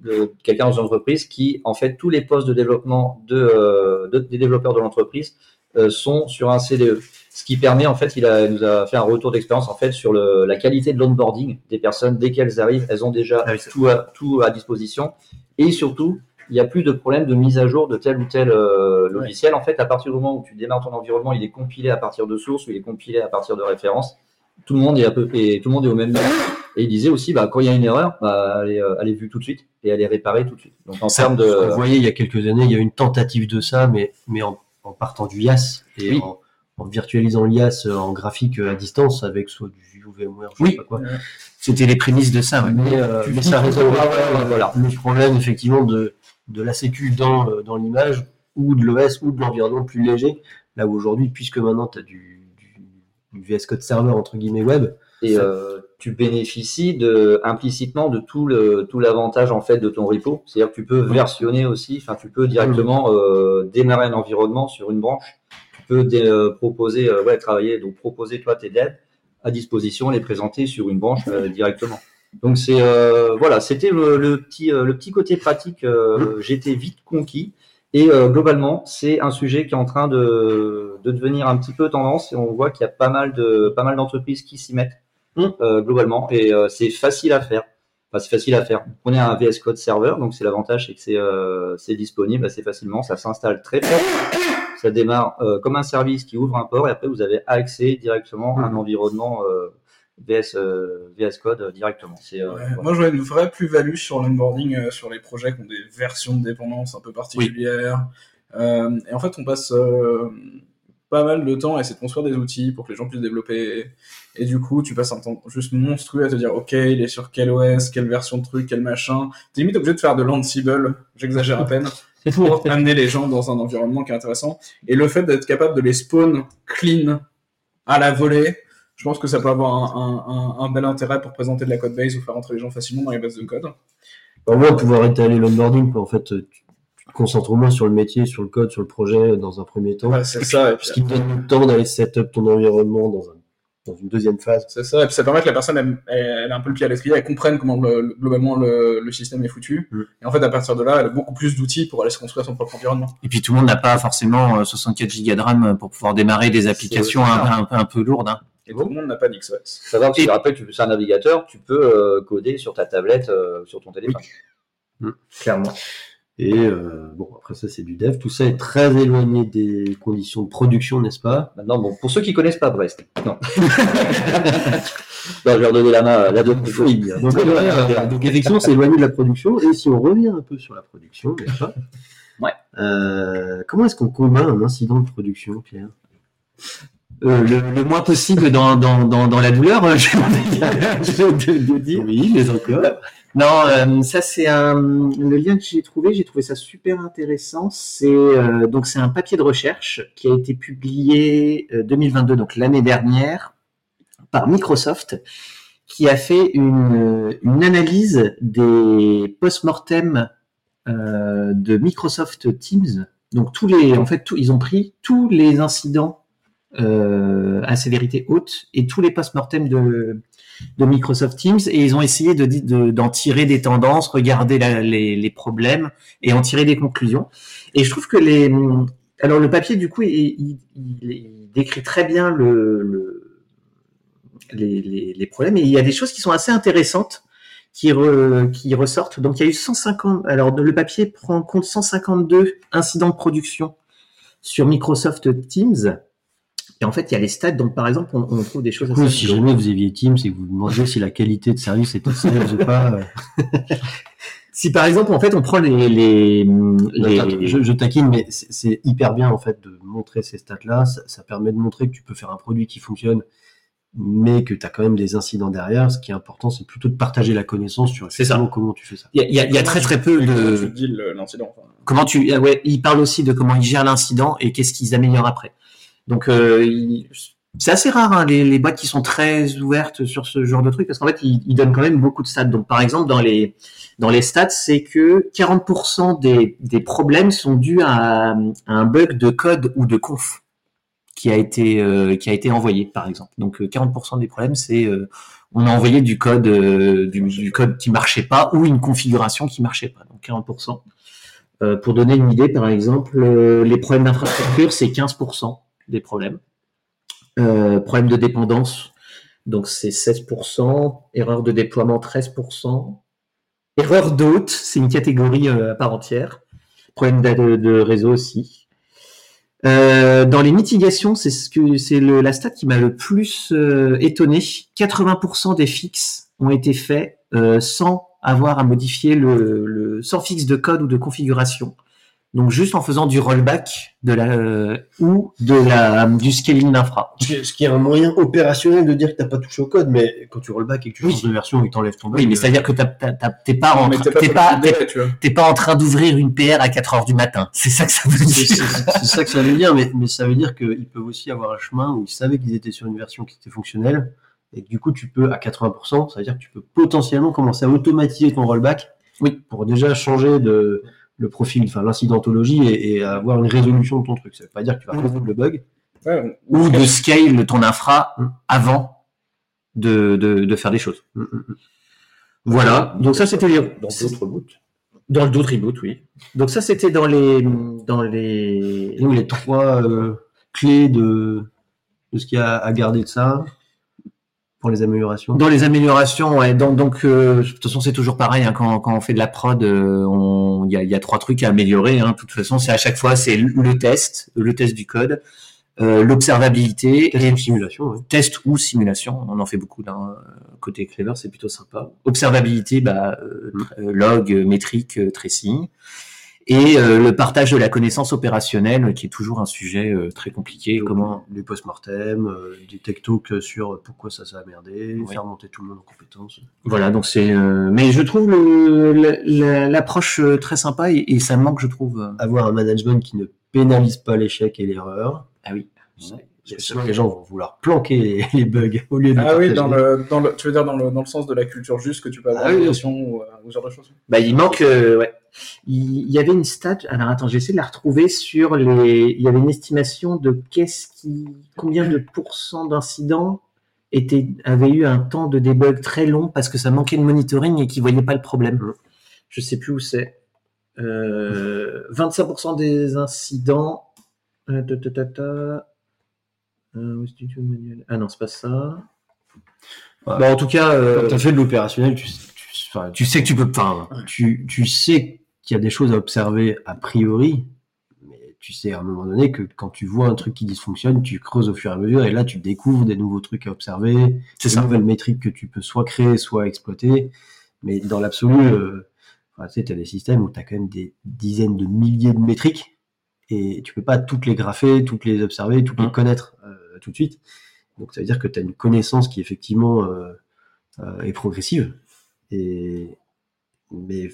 de quelqu'un dans une entreprise qui en fait tous les postes de développement de, euh, de- des développeurs de l'entreprise sont sur un CDE. Ce qui permet en fait, il, a, il nous a fait un retour d'expérience en fait sur le, la qualité de l'onboarding des personnes dès qu'elles arrivent, elles ont déjà Ah oui, tout, à, tout à disposition et surtout il n'y a plus de problème de mise à jour de tel ou tel euh, logiciel. En fait, à partir du moment où tu démarres ton environnement, il est compilé à partir de sources ou il est compilé à partir de références. Tout le monde est à peu et tout le monde est au même niveau. Et il disait aussi, bah, quand il y a une erreur, bah, elle, est, euh, elle est vue tout de suite et elle est réparée tout de suite. Donc en termes de, Vous voyez, il y a quelques années, il y a eu une tentative de ça, mais, mais en, en partant du YAS et Oui. en, en virtualisant l'IAS en graphique à distance avec soit du VMware, je Oui. sais pas quoi. c'était les prémices de ça. ouais. Mais, euh, mais ça ouais, voilà. le problème effectivement de, de la sécu dans, euh, dans l'image ou de l'OS ou de l'environnement plus léger. Là où aujourd'hui, puisque maintenant tu as du, du, du VS Code Server entre guillemets web, et euh, tu bénéficies de, implicitement de tout le tout l'avantage en fait de ton repo. C'est-à-dire que tu peux versionner aussi. Enfin, tu peux directement euh, démarrer un environnement sur une branche. Tu peux dé- euh, proposer, ouais, travailler, donc proposer toi tes devs à disposition, les présenter sur une branche directement. Donc c'est voilà, c'était le, le petit le petit côté pratique. J'étais vite conquis. Et euh, globalement, c'est un sujet qui est en train de, de devenir un petit peu tendance et on voit qu'il y a pas mal de pas mal d'entreprises qui s'y mettent euh, globalement et euh, c'est facile à faire. Enfin, c'est facile à faire. Vous prenez un VS Code serveur, donc c'est l'avantage, c'est que c'est euh, disponible assez facilement, ça s'installe très fort. Ça démarre euh, comme un service qui ouvre un port et après vous avez accès directement à un environnement euh, VS, euh, VS Code directement. C'est, euh, Ouais, voilà. Moi, vois une vraie plus-value sur l'onboarding euh, sur les projets qui ont des versions de dépendance un peu particulières. Euh, et en fait, on passe euh, pas mal de temps à essayer de construire des outils pour que les gens puissent développer. Et du coup, tu passes un temps juste monstrueux à te dire, OK, il est sur quel OS, quelle version de truc, quel machin. T'es limite obligé de faire de l'Ansible, j'exagère à peine, <laughs> pour amener les gens dans un environnement qui est intéressant. Et le fait d'être capable de les spawn clean à la volée, je pense que ça peut avoir un, un- un- un bel intérêt pour présenter de la code base ou faire entrer les gens facilement dans les bases de code. Au moins, pouvoir étaler l'onboarding. En fait, tu, moins sur le métier, sur le code, sur le projet dans un premier temps. Ouais, c'est ça. Et puis, Ce qui te donne le temps d'aller setup ton environnement dans, un, dans une deuxième phase. c'est ça. Et puis ça permet que la personne elle, elle- elle a un peu le pied à l'étrier, elle comprenne comment le- le- globalement le, le système est foutu. Mm. Et en fait, à partir de là, elle a beaucoup plus d'outils pour aller se construire son propre environnement. Et puis tout le monde n'a pas forcément euh, 64 gigas de RAM pour pouvoir démarrer des applications un, un, peu- un peu lourdes. hein. Et tout le monde n'a pas d'XOS. Ça va, parce Et- que après, tu, c'est un navigateur, tu peux euh, coder sur ta tablette, euh, sur ton téléphone. Clairement. Et euh, bon, après ça, c'est du dev. Tout ça est très éloigné des conditions de production, n'est-ce pas? Maintenant, bon, pour ceux qui connaissent pas Brest, non. <laughs> Non, je vais redonner la main à la. Oui, donc, <laughs> euh, donc effectivement, c'est éloigné de la production. Et si on revient un peu sur la production, n'est-ce pas? Ouais. Euh, comment est-ce qu'on combat un incident de production, Pierre? Euh, le, le moins possible dans, dans, dans, dans la douleur, euh, <laughs> j'ai envie de, <laughs> de- de dire. Oui, mais encore. Non, euh, ça c'est un le lien que j'ai trouvé, j'ai trouvé ça super intéressant. C'est euh, donc c'est un papier de recherche qui a été publié euh, 2022, donc l'année dernière, par Microsoft, qui a fait une, une analyse des post-mortem euh, de Microsoft Teams. Donc tous les, en fait, tout- ils ont pris tous les incidents à sévérité haute et tous les post-mortem de de Microsoft Teams et ils ont essayé de de- d'en tirer des tendances, regarder la- les, les problèmes et en tirer des conclusions. Et je trouve que les alors le papier du coup il, il- il- il décrit très bien le, le- les, les- les problèmes et il y a des choses qui sont assez intéressantes qui, re- qui ressortent. Donc il y a eu 150 alors le papier prend en compte 152 incidents de production sur Microsoft Teams. Et en fait, il y a les stats. Donc, par exemple, on, on trouve des choses Du coup, si jamais vous aviez Teams et que vous demandiez si la qualité de service était <laughs> sales ou pas, euh, Si par exemple, en fait, on prend les, les, les- Attends, je, je taquine, mais c'est hyper bien en fait de montrer ces stats-là. Ça, ça permet de montrer que tu peux faire un produit qui fonctionne, mais que tu as quand même des incidents derrière. Ce qui est important, c'est plutôt de partager la connaissance sur C'est ça. comment tu fais ça. il y a, y y très très peu Comment de tu dis le- l'incident. enfin. comment tu ah ouais, ils parlent aussi de comment ils gèrent l'incident et qu'est-ce qu'ils améliorent après. Donc euh, c'est assez rare hein, les, les boîtes qui sont très ouvertes sur ce genre de truc parce qu'en fait ils, ils donnent quand même beaucoup de stats. Donc par exemple dans les dans les stats c'est que 40% des, des problèmes sont dus à, un bug de code ou de conf qui a été euh, qui a été envoyé par exemple. Donc euh, 40% des problèmes c'est euh, on a envoyé du code euh, du, du code qui marchait pas ou une configuration qui marchait pas. Donc 40%. Euh, pour donner une idée, par exemple, euh, les problèmes d'infrastructure, c'est 15% des problèmes. Euh, problème de dépendance, donc c'est 16%. Erreur de déploiement, 13%. Erreur d'hôte, c'est une catégorie euh, à part entière. Problème de, réseau aussi. Euh, dans les mitigations, c'est la stat qui m'a le plus euh, étonné. 80% des fixes ont été faits sans avoir à modifier le sans fixe de code ou de configuration. Donc juste en faisant du rollback de la euh, ou de la du scaling d'infra. Ce qui est- un moyen opérationnel de dire que t'as pas touché au code, mais quand tu rollback et que tu Oui. changes de version et que t'enlèves ton bug, Oui, mais euh, c'est-à-dire que t'as- t'as- t'as- t'es pas en t'es pas, t'es pas en train d'ouvrir une PR à 4 heures du matin. C'est ça que ça veut c'est dire. c'est- c'est ça que ça veut dire, mais, mais ça veut dire qu'ils peuvent aussi avoir un chemin où ils savaient qu'ils étaient sur une version qui était fonctionnelle, et que du coup tu peux à 80%, ça veut dire que tu peux potentiellement commencer à automatiser ton rollback, oui, pour déjà changer de le profil, enfin l'incidentologie et, et avoir une résolution de ton truc. Ça veut pas dire que tu vas résoudre le bug. Ouais, Ou de scale ton infra avant de, de, de faire des choses. Mm, mm, mm. Voilà. Donc ça c'était les Dans d'autres bouts. dans le d'autres reboot, oui. Donc ça c'était dans les dans les les trois euh, clés de, de ce qu'il y a à garder de ça pour les améliorations. Dans les améliorations, ouais, donc, donc euh, de toute façon c'est toujours pareil hein, quand, quand on fait de la prod, euh, il y a, y a trois trucs à améliorer. Hein, de toute façon, c'est à chaque fois c'est le test, le test du code, euh, l'observabilité Test et ou simulation, ouais. test ou simulation. On en fait beaucoup là. hein. Côté Clever, c'est plutôt sympa. Observabilité, bah, euh, Mm. euh, log, métrique, tracing. Et euh, le partage de la connaissance opérationnelle, qui est toujours un sujet euh, très compliqué. Donc, Comment Les post-mortem, euh, des tech talks sur pourquoi ça, ça a merdé, Oui. faire monter tout le monde en compétences. Voilà, donc c'est. euh, Mais je trouve l'approche très sympa et, et ça manque, je trouve. Avoir un management qui ne pénalise pas l'échec et l'erreur. Ah oui. Que sinon, les gens vont vouloir planquer les, <laughs> les bugs au lieu de Ah oui, dans le, dans le, tu veux dire dans le, dans le sens de la culture juste que tu peux avoir Ah oui. relation ou, ou ce genre de choses. Bah, il manque, euh, ouais. Il y avait une stat. Alors attends, j'essaie de la retrouver sur les. Il y avait une estimation de qu'est-ce qui, combien de pourcents d'incidents étaient avaient eu un temps de debug très long parce que ça manquait de monitoring et qu'ils voyaient pas le problème. Je sais plus où c'est. Euh, 25% des incidents. Euh, ta, ta, ta. Euh, Ah non, c'est pas ça. En tout cas, euh, Quand tu as fait de l'opérationnel, tu, tu, enfin, tu sais que tu peux tu, tu sais qu'il y a des choses à observer a priori, mais tu sais à un moment donné que quand tu vois un truc qui dysfonctionne, tu creuses au fur et à mesure et là tu découvres des nouveaux trucs à observer, C'est des ça. nouvelles métriques que tu peux soit créer, soit exploiter. Mais dans l'absolu, euh, enfin, tu sais, as des systèmes où tu as quand même des dizaines de milliers de métriques et tu peux pas toutes les grapher, toutes les observer, toutes les Mm. connaître euh, tout de suite. Donc ça veut dire que tu as une connaissance qui effectivement euh, euh, est progressive. Et mais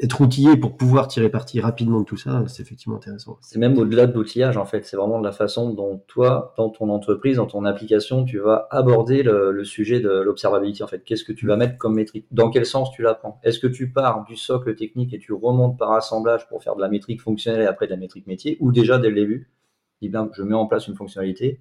être outillé pour pouvoir tirer parti rapidement de tout ça, c'est effectivement intéressant. C'est même au-delà de l'outillage, en fait. C'est vraiment de la façon dont toi, dans ton entreprise, dans ton application, tu vas aborder le, le sujet de l'observabilité, en fait. Qu'est-ce que tu vas mettre comme métrique? Dans quel sens tu la prends Est-ce que tu pars du socle technique et tu remontes par assemblage pour faire de la métrique fonctionnelle et après de la métrique métier? Ou déjà, dès le début, dis bien, je mets en place une fonctionnalité,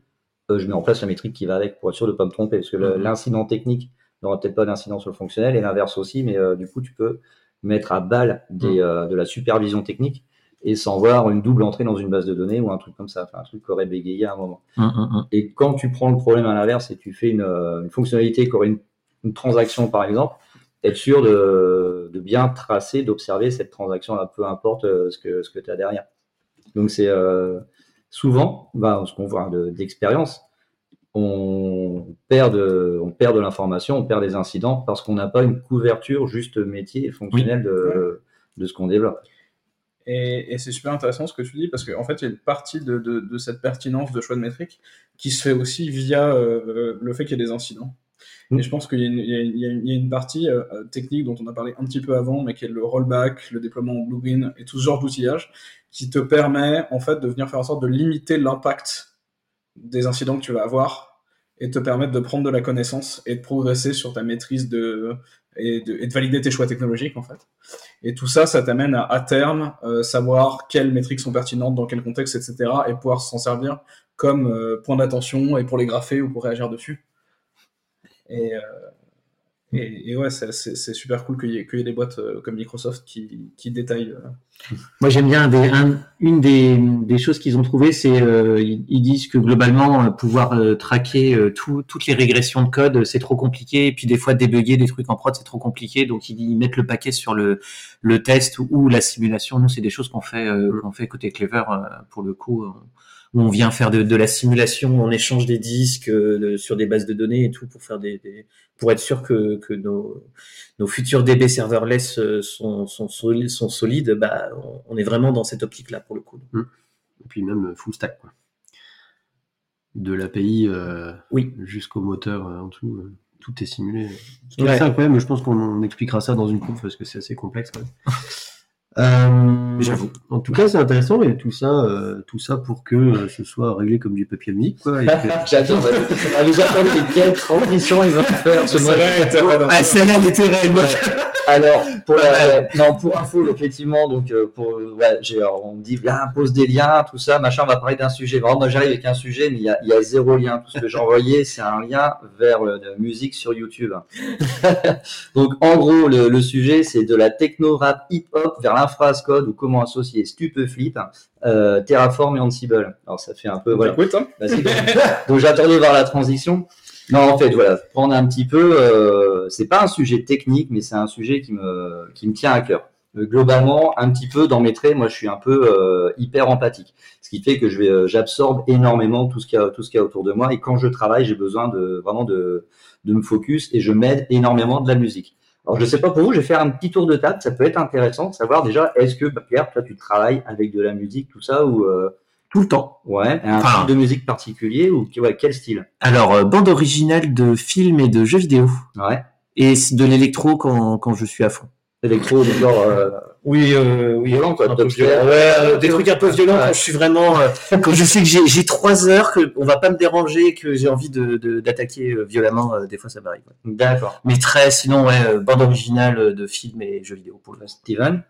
euh, je mets en place la métrique qui va avec pour être sûr de ne pas me tromper. Parce que Mhm. l'incident technique n'aura peut-être pas d'incident sur le fonctionnel et l'inverse aussi, mais euh, du coup, tu peux mettre à balle des, euh, de la supervision technique et sans voir une double entrée dans une base de données ou un truc comme ça, enfin, un truc qui aurait bégayé à un moment. Hum, hum. Et quand tu prends le problème à l'inverse et tu fais une, euh, une fonctionnalité qui aurait une, une transaction par exemple, être sûr de, de bien tracer, d'observer cette transaction-là, peu importe euh, ce que, ce que tu as derrière. Donc c'est euh, souvent, ben, ce qu'on voit de- d'expérience, on perd de, on perd de l'information, on perd des incidents parce qu'on n'a pas une couverture juste métier et fonctionnelle de, de ce qu'on développe. Et, et c'est super intéressant ce que tu dis parce qu'en fait, il y a une partie de, de, de cette pertinence de choix de métrique qui se fait aussi via euh, le fait qu'il y ait des incidents. Mm. Et je pense qu'il y, a une- y y a partie euh, technique dont on a parlé un petit peu avant, mais qui est le rollback, le déploiement en Bluegreen et tout ce genre d'outillage qui te permet en fait de venir faire en sorte de limiter l'impact des incidents que tu vas avoir et te permettre de prendre de la connaissance et de progresser sur ta maîtrise de, et, de, et de valider tes choix technologiques en fait. Et tout ça, ça t'amène à, à terme euh, savoir quelles métriques sont pertinentes, dans quel contexte, etc. et pouvoir s'en servir comme euh, point d'attention et pour les grapher ou pour réagir dessus. Et, euh, et, et ouais, c'est- super cool qu'il y, ait- qu'il y ait des boîtes euh, comme Microsoft qui, qui détaillent. euh, Moi, j'aime bien un des- un- une des, des choses qu'ils ont trouvées, c'est euh, ils, disent que globalement, euh, pouvoir euh, traquer euh, tout- toutes les régressions de code, c'est trop compliqué. Et puis des fois, débugger des trucs en prod, c'est trop compliqué. Donc ils, ils mettent le paquet sur le, le test ou la simulation. Nous, c'est des choses qu'on fait, euh, qu'on fait côté Clever pour le coup. Où on vient faire de, de la simulation, on échange des disques euh, de- sur des bases de données et tout pour faire des, des- pour être sûr que, que nos, nos futurs DB serverless euh, sont, sont, sont solides, bah, on, est vraiment dans cette optique-là pour le coup. Et puis même euh, full stack. Quoi. De l'API euh, Oui. jusqu'au moteur euh, en dessous, euh, tout est simulé. C'est Ouais. incroyable, je pense qu'on on expliquera ça dans une coupe parce que c'est assez complexe. quand même. <laughs> Euh, J'avoue. En tout cas, c'est intéressant et tout ça, euh, tout ça pour que euh, ce soit réglé comme du papier musique. Quoi, et que- <laughs> J'adore. On nous attend quelle transition il va faire ce mois. Ah, celle-là, elle était. Alors, pour la, non, pour info, effectivement, donc, euh, pour, ouais, j'ai, alors, on me dit, viens, pose des liens, tout ça, machin, on va parler d'un sujet. Vraiment, moi, j'arrive avec un sujet, mais il y a, il y a zéro lien. Tout ce que j'ai envoyé, c'est un lien vers de musique sur YouTube. <laughs> donc, en gros, le, le sujet, c'est de la techno-rap hip-hop vers as code ou comment associer Stupeflip, euh, Terraform et Ansible. Alors, ça fait un peu, voilà. Écoute, hein. Vas-y, <laughs> donc, j'attendais voir la transition. Non, en fait, voilà, prendre un petit peu. Euh, c'est pas un sujet technique, mais c'est un sujet qui me qui me tient à cœur. euh, globalement, un petit peu dans mes traits, moi, je suis un peu euh, hyper empathique, ce qui fait que je vais, j'absorbe énormément tout ce qu'il y a, tout ce qu'il y a autour de moi. Et quand je travaille, j'ai besoin de vraiment de, de me focus et je m'aide énormément de la musique. Alors, je sais pas pour vous, je vais faire un petit tour de table. Ça peut être intéressant de savoir déjà, est-ce que bah, Pierre, toi, tu travailles avec de la musique, tout ça, ou euh, Tout le temps. ouais, un Enfin. style de musique particulier ou ouais, quel style? Alors, euh, bande originale de films et de jeux vidéo. Ouais, Et de l'électro quand, quand je suis à fond. Électro, genre euh, Oui, euh, oui. violent quoi, Un peu dubstep. violent. Ouais, euh, des trucs un peu violents Ouais. quand je suis vraiment, euh, quand je sais que j'ai, j'ai trois heures, que on va pas me déranger, que j'ai envie de, de- d'attaquer euh, violemment, euh, des fois ça m'arrive. ouais. D'accord. Mais très, sinon, ouais, euh, bande originale de films et jeux vidéo pour le reste. Steven?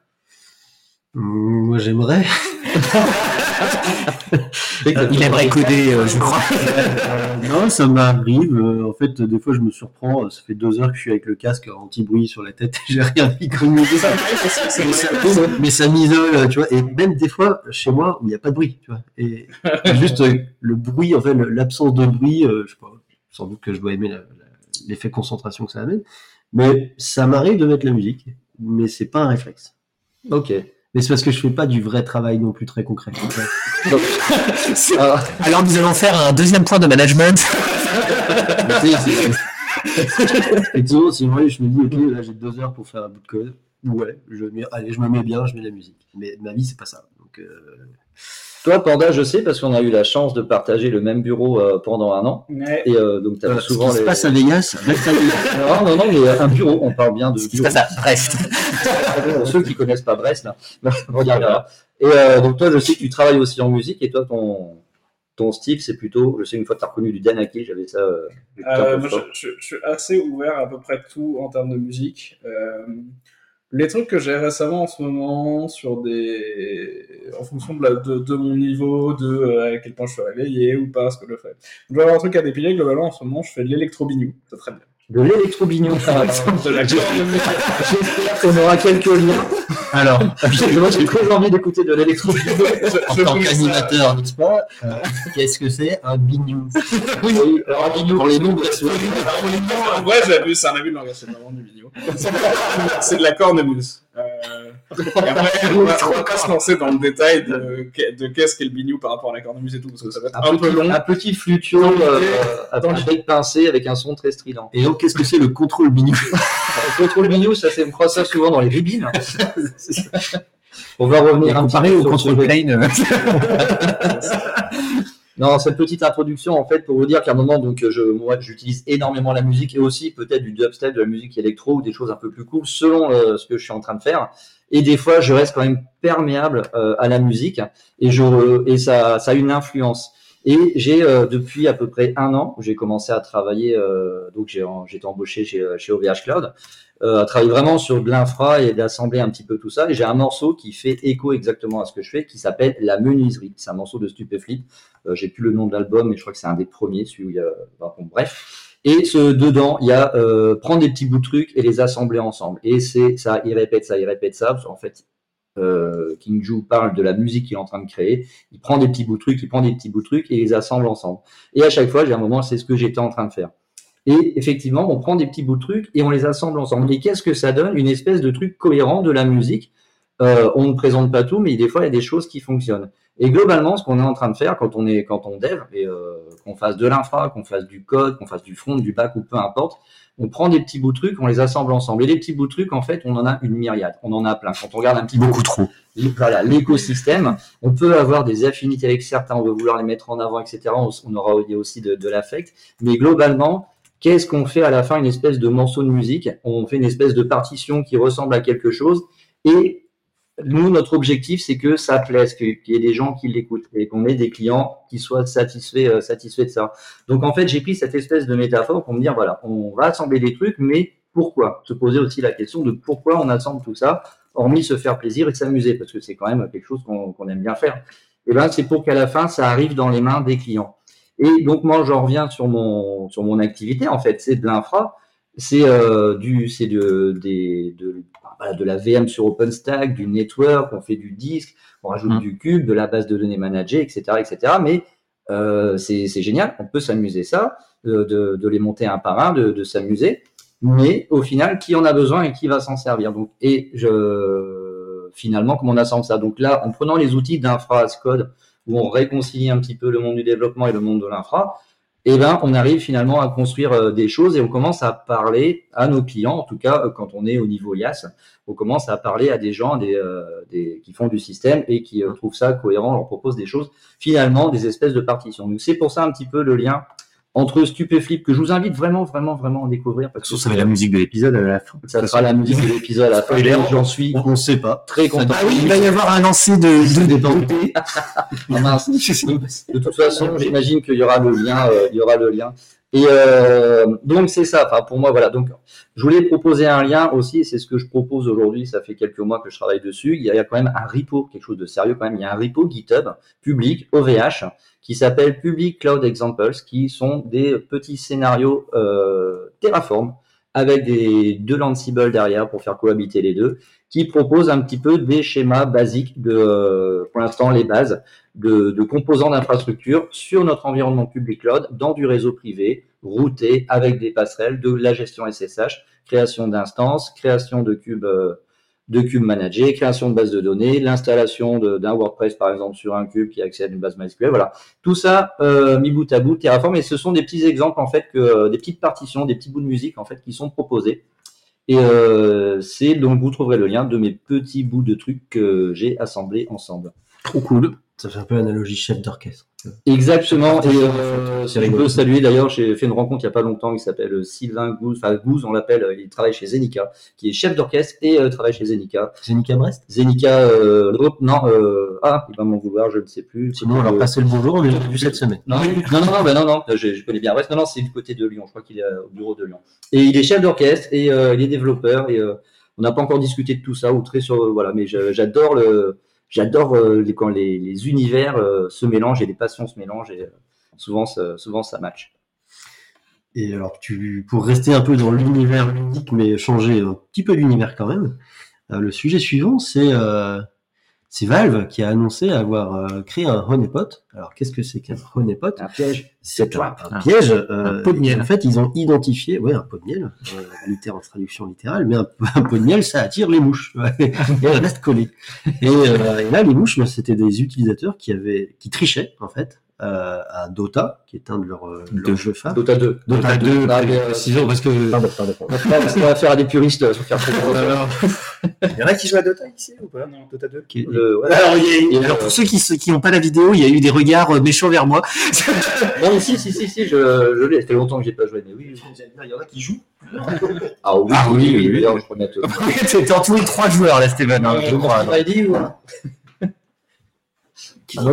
Mmh, Moi, j'aimerais. <laughs> Il aimerait coder, euh, je crois. <laughs> Non, ça m'arrive. euh, en fait, des fois, je me surprends. Ça fait deux heures que je suis avec le casque anti-bruit sur la tête et j'ai rien dit comme mais, ça, mais ça m'isole, tu vois. Et même des fois, chez moi, où il n'y a pas de bruit, tu vois. Et juste euh, le bruit, en fait, l'absence de bruit, je sais pas, sans doute que je dois aimer l'effet concentration que ça amène. Mais ça m'arrive de mettre la musique, mais c'est pas un réflexe. Ok. Mais c'est parce que je fais pas du vrai travail non plus très concret. <laughs> <laughs> Alors, nous allons faire un deuxième point de management. <laughs> Effectivement, si moi je me dis, ok, là j'ai deux heures pour faire un bout de code, ouais, je mets, allez, je me mets bien, je mets la musique. Mais ma vie, c'est pas ça. Donc, euh, Toi, Panda, je sais parce qu'on a eu la chance de partager le même bureau euh, pendant un an. Ouais. Et euh, donc, tu as voilà, souvent ce qui les... se passe à Vegas, reste à Vegas. <laughs> Non, non, non, mais euh, un bureau, on parle bien de Ce qui se passe à Brest. Pour <laughs> ceux qui connaissent pas Brest, là, <laughs> reviendra. Et euh, donc, toi, je sais que tu travailles aussi en musique et toi, ton, ton style, c'est plutôt, je sais, une fois que tu as reconnu du Danaki, j'avais ça. euh, Euh, moi, je, je- je suis assez ouvert à peu près tout en termes de musique. Euh, les trucs que j'ai récemment en ce moment, sur des, en fonction de, de mon niveau, de euh, à quel point je suis réveillé ou pas, ce que je fais. Je vais avoir un truc à dépiler. Globalement, en ce moment, je fais de l'électro-bignou. C'est très bien. De l'électro-bignon. De la J'espère qu'on aura quelques liens. Alors, <laughs> Moi, j'ai très envie d'écouter de l'électro-bignon. <laughs> en je tant qu'animateur, n'est-ce pas euh, Qu'est-ce que c'est un bignou? Oui, alors, un bignou. Pour les noms vrai, j'ai vu, c'est un abus de langage, c'est vraiment du vidéo. C'est de la cornemuse. Euh, et après, <laughs> on va, pas se lancer dans le détail de, de qu'est-ce qu'est le bignou par rapport à la cornemuse et tout, parce que ça va être un, peu petit, long. un petit flutio euh, dans avec pincé avec un son très strident. Et donc, qu'est-ce que c'est le contrôle bignou Le contrôle bignou, ça c'est, on croit ça souvent dans les ribines. <laughs> On va revenir un petit Comparé peu au ce- plane. euh, <laughs> Non, cette petite introduction, en fait, pour vous dire qu'à un moment, donc, je, moi, j'utilise énormément la musique et aussi peut-être du dubstep, de la musique électro ou des choses un peu plus cool selon euh, ce que je suis en train de faire. Et des fois, je reste quand même perméable euh, à la musique et je et ça, ça a une influence. Et j'ai euh, depuis à peu près un an, j'ai commencé à travailler, euh, donc j'ai été embauché chez, chez OVH Cloud, euh, à travailler vraiment sur de l'infra et d'assembler un petit peu tout ça. Et j'ai un morceau qui fait écho exactement à ce que je fais, qui s'appelle La Menuiserie. C'est un morceau de Stupéflip. Euh, j'ai plus le nom de l'album, mais je crois que c'est un des premiers, celui où il y a, enfin, bon, bref. Et ce dedans, il y a euh, prendre des petits bouts de trucs et les assembler ensemble. Et c'est ça, il répète ça, il répète ça. Parce qu'en fait, euh, King parle de la musique qu'il est en train de créer. Il prend des petits bouts de trucs, il prend des petits bouts de trucs et les assemble ensemble. Et à chaque fois, j'ai un moment, c'est ce que j'étais en train de faire. Et effectivement, on prend des petits bouts de trucs et on les assemble ensemble. Et qu'est-ce que ça donne? Une espèce de truc cohérent de la musique. Euh, on ne présente pas tout, mais des fois, il y a des choses qui fonctionnent. Et globalement, ce qu'on est en train de faire quand on est quand on dev et euh, qu'on fasse de l'infra, qu'on fasse du code, qu'on fasse du front, du back ou peu importe, on prend des petits bouts de trucs, on les assemble ensemble. Et les petits bouts de trucs, en fait, on en a une myriade, on en a plein. Quand on regarde un petit peu Beaucoup trop. voilà, l'écosystème. On peut avoir des affinités avec certains, on veut vouloir les mettre en avant, etc. On, on aura aussi de, de l'affect. Mais globalement, qu'est-ce qu'on fait à la fin? Une espèce de morceau de musique. On fait une espèce de partition qui ressemble à quelque chose. Et nous, notre objectif, c'est que ça plaise, qu'il y ait des gens qui l'écoutent et qu'on ait des clients qui soient satisfaits, euh, satisfaits de ça. Donc, en fait, j'ai pris cette espèce de métaphore pour me dire, voilà, on va assembler des trucs, mais pourquoi? Se poser aussi la question de pourquoi on assemble tout ça hormis se faire plaisir et s'amuser, parce que c'est quand même quelque chose qu'on aime bien faire. Et ben, c'est pour qu'à la fin, ça arrive dans les mains des clients. Et donc, moi, j'en reviens sur mon, sur mon activité, en fait, c'est de l'infra, c'est euh, du, c'est de, des, de, de la VM sur OpenStack, du network, on fait du disque, on rajoute Mm. du cube, de la base de données managée, etc., etc. Mais euh, c'est c'est génial, on peut s'amuser ça, de, de, de les monter un par un, de, de s'amuser mais au final, qui en a besoin et qui va s'en servir? Donc, et je, finalement comment on assemble ça? Donc là, en prenant les outils d'infra as code, où on réconcilie un petit peu le monde du développement et le monde de l'infra, eh ben, on arrive finalement à construire euh, des choses et on commence à parler à nos clients, en tout cas euh, quand on est au niveau IaaS, on commence à parler à des gens euh, qui font du système et qui trouvent ça cohérent, on leur propose des choses, finalement des espèces de partitions. Donc c'est pour ça un petit peu le lien entre Stupéflip que je vous invite vraiment, vraiment, vraiment à découvrir parce que Ça va être la musique de l'épisode à la fin. ça sera la musique de l'épisode à la fin. J'en suis On ne sait pas. très content. Ah oui, il va y avoir un lancer de, de. <laughs> Ah. <laughs> De toute façon, j'imagine qu'il y aura le lien, euh, il y aura le lien. Et euh, donc c'est ça. Enfin pour moi voilà. Donc je voulais proposer un lien aussi. C'est ce que je propose aujourd'hui. Ça fait quelques mois que je travaille dessus. Il y a quand même un repo, quelque chose de sérieux quand même. Il y a un repo GitHub public OVH qui s'appelle Public Cloud Examples, qui sont des petits scénarios euh, Terraform avec des deux Ansible derrière pour faire cohabiter les deux, qui proposent un petit peu des schémas basiques de, euh, pour l'instant les bases de, composants d'infrastructure sur notre environnement public cloud dans du réseau privé, routé avec des passerelles, de la gestion SSH, création d'instances, création de cubes, euh, de cubes managés, création de bases de données, l'installation d'un WordPress par exemple sur un cube qui accède à une base MySQL. Voilà, tout ça euh, mis bout à bout, Terraform. Et ce sont des petits exemples en fait que euh, des petites partitions, des petits bouts de musique en fait qui sont proposés. Et euh, c'est donc vous trouverez le lien de mes petits bouts de trucs que j'ai assemblés ensemble. Trop cool. Ça fait un peu l'analogie chef d'orchestre. Exactement. Et euh, si je peux saluer d'ailleurs, j'ai fait une rencontre il n'y a pas longtemps. Il s'appelle euh, Sylvain Gouze, enfin Gouze, on l'appelle. euh, Il travaille chez Zenica, qui est chef d'orchestre et euh, travaille chez Zenica. C'est Nika Brest? Zenica, euh, non, euh, ah, il va m'en vouloir, je ne sais plus. Sinon, on Euh, passait le bonjour, on les a vus cette semaine. Non, non, non, non, bah non, non, je, je connais bien Brest. Non, non, c'est du côté de Lyon. Je crois qu'il est au bureau de Lyon. Et il est chef d'orchestre et il est développeur. Et on n'a pas encore discuté de tout ça ou très sur voilà, mais j'adore le, j'adore euh, quand les, univers euh, se mélangent et les passions se mélangent et euh, souvent, ça, match. Et alors, tu, pour rester un peu dans l'univers ludique, mais changer un petit peu d'univers quand même, le sujet suivant, c'est c'est Valve qui a annoncé avoir euh, créé un honeypot. Alors, qu'est-ce que c'est qu'un honeypot Un piège. C'est un, un piège. euh, Un pot de miel. En fait, ils ont identifié, ouais, un pot de miel, euh, littér en traduction littérale, mais un, un pot de miel, ça attire les mouches. <laughs> et elles restent collées. Et, euh, et là, les mouches, bah, c'était des utilisateurs qui avaient, qui trichaient en fait euh, à Dota, qui est un de leurs euh, De- leurs jeux phares. Dota 2. Dota 2, Ah, mais, précision, parce que. Pardon, pardon. on va faire- on va faire à des puristes. euh, Il y en a qui jouent à Dota ici ou pas? Non, Dota 2. Qui Le- ouais. Alors, il y a- alors, pour ceux qui qui n'ont pas la vidéo, il y a eu des regards euh, méchants vers moi. <laughs> Non, mais si, si, si, si, je, je l'ai. Ça fait longtemps que j'ai pas joué, mais oui. Il y en a qui jouent. Ah oui, Ah oui, oui, oui. D'ailleurs, je pourrais mettre. <laughs> T'es entouré de trois joueurs là, Steven, hein, je crois. alors. Ah.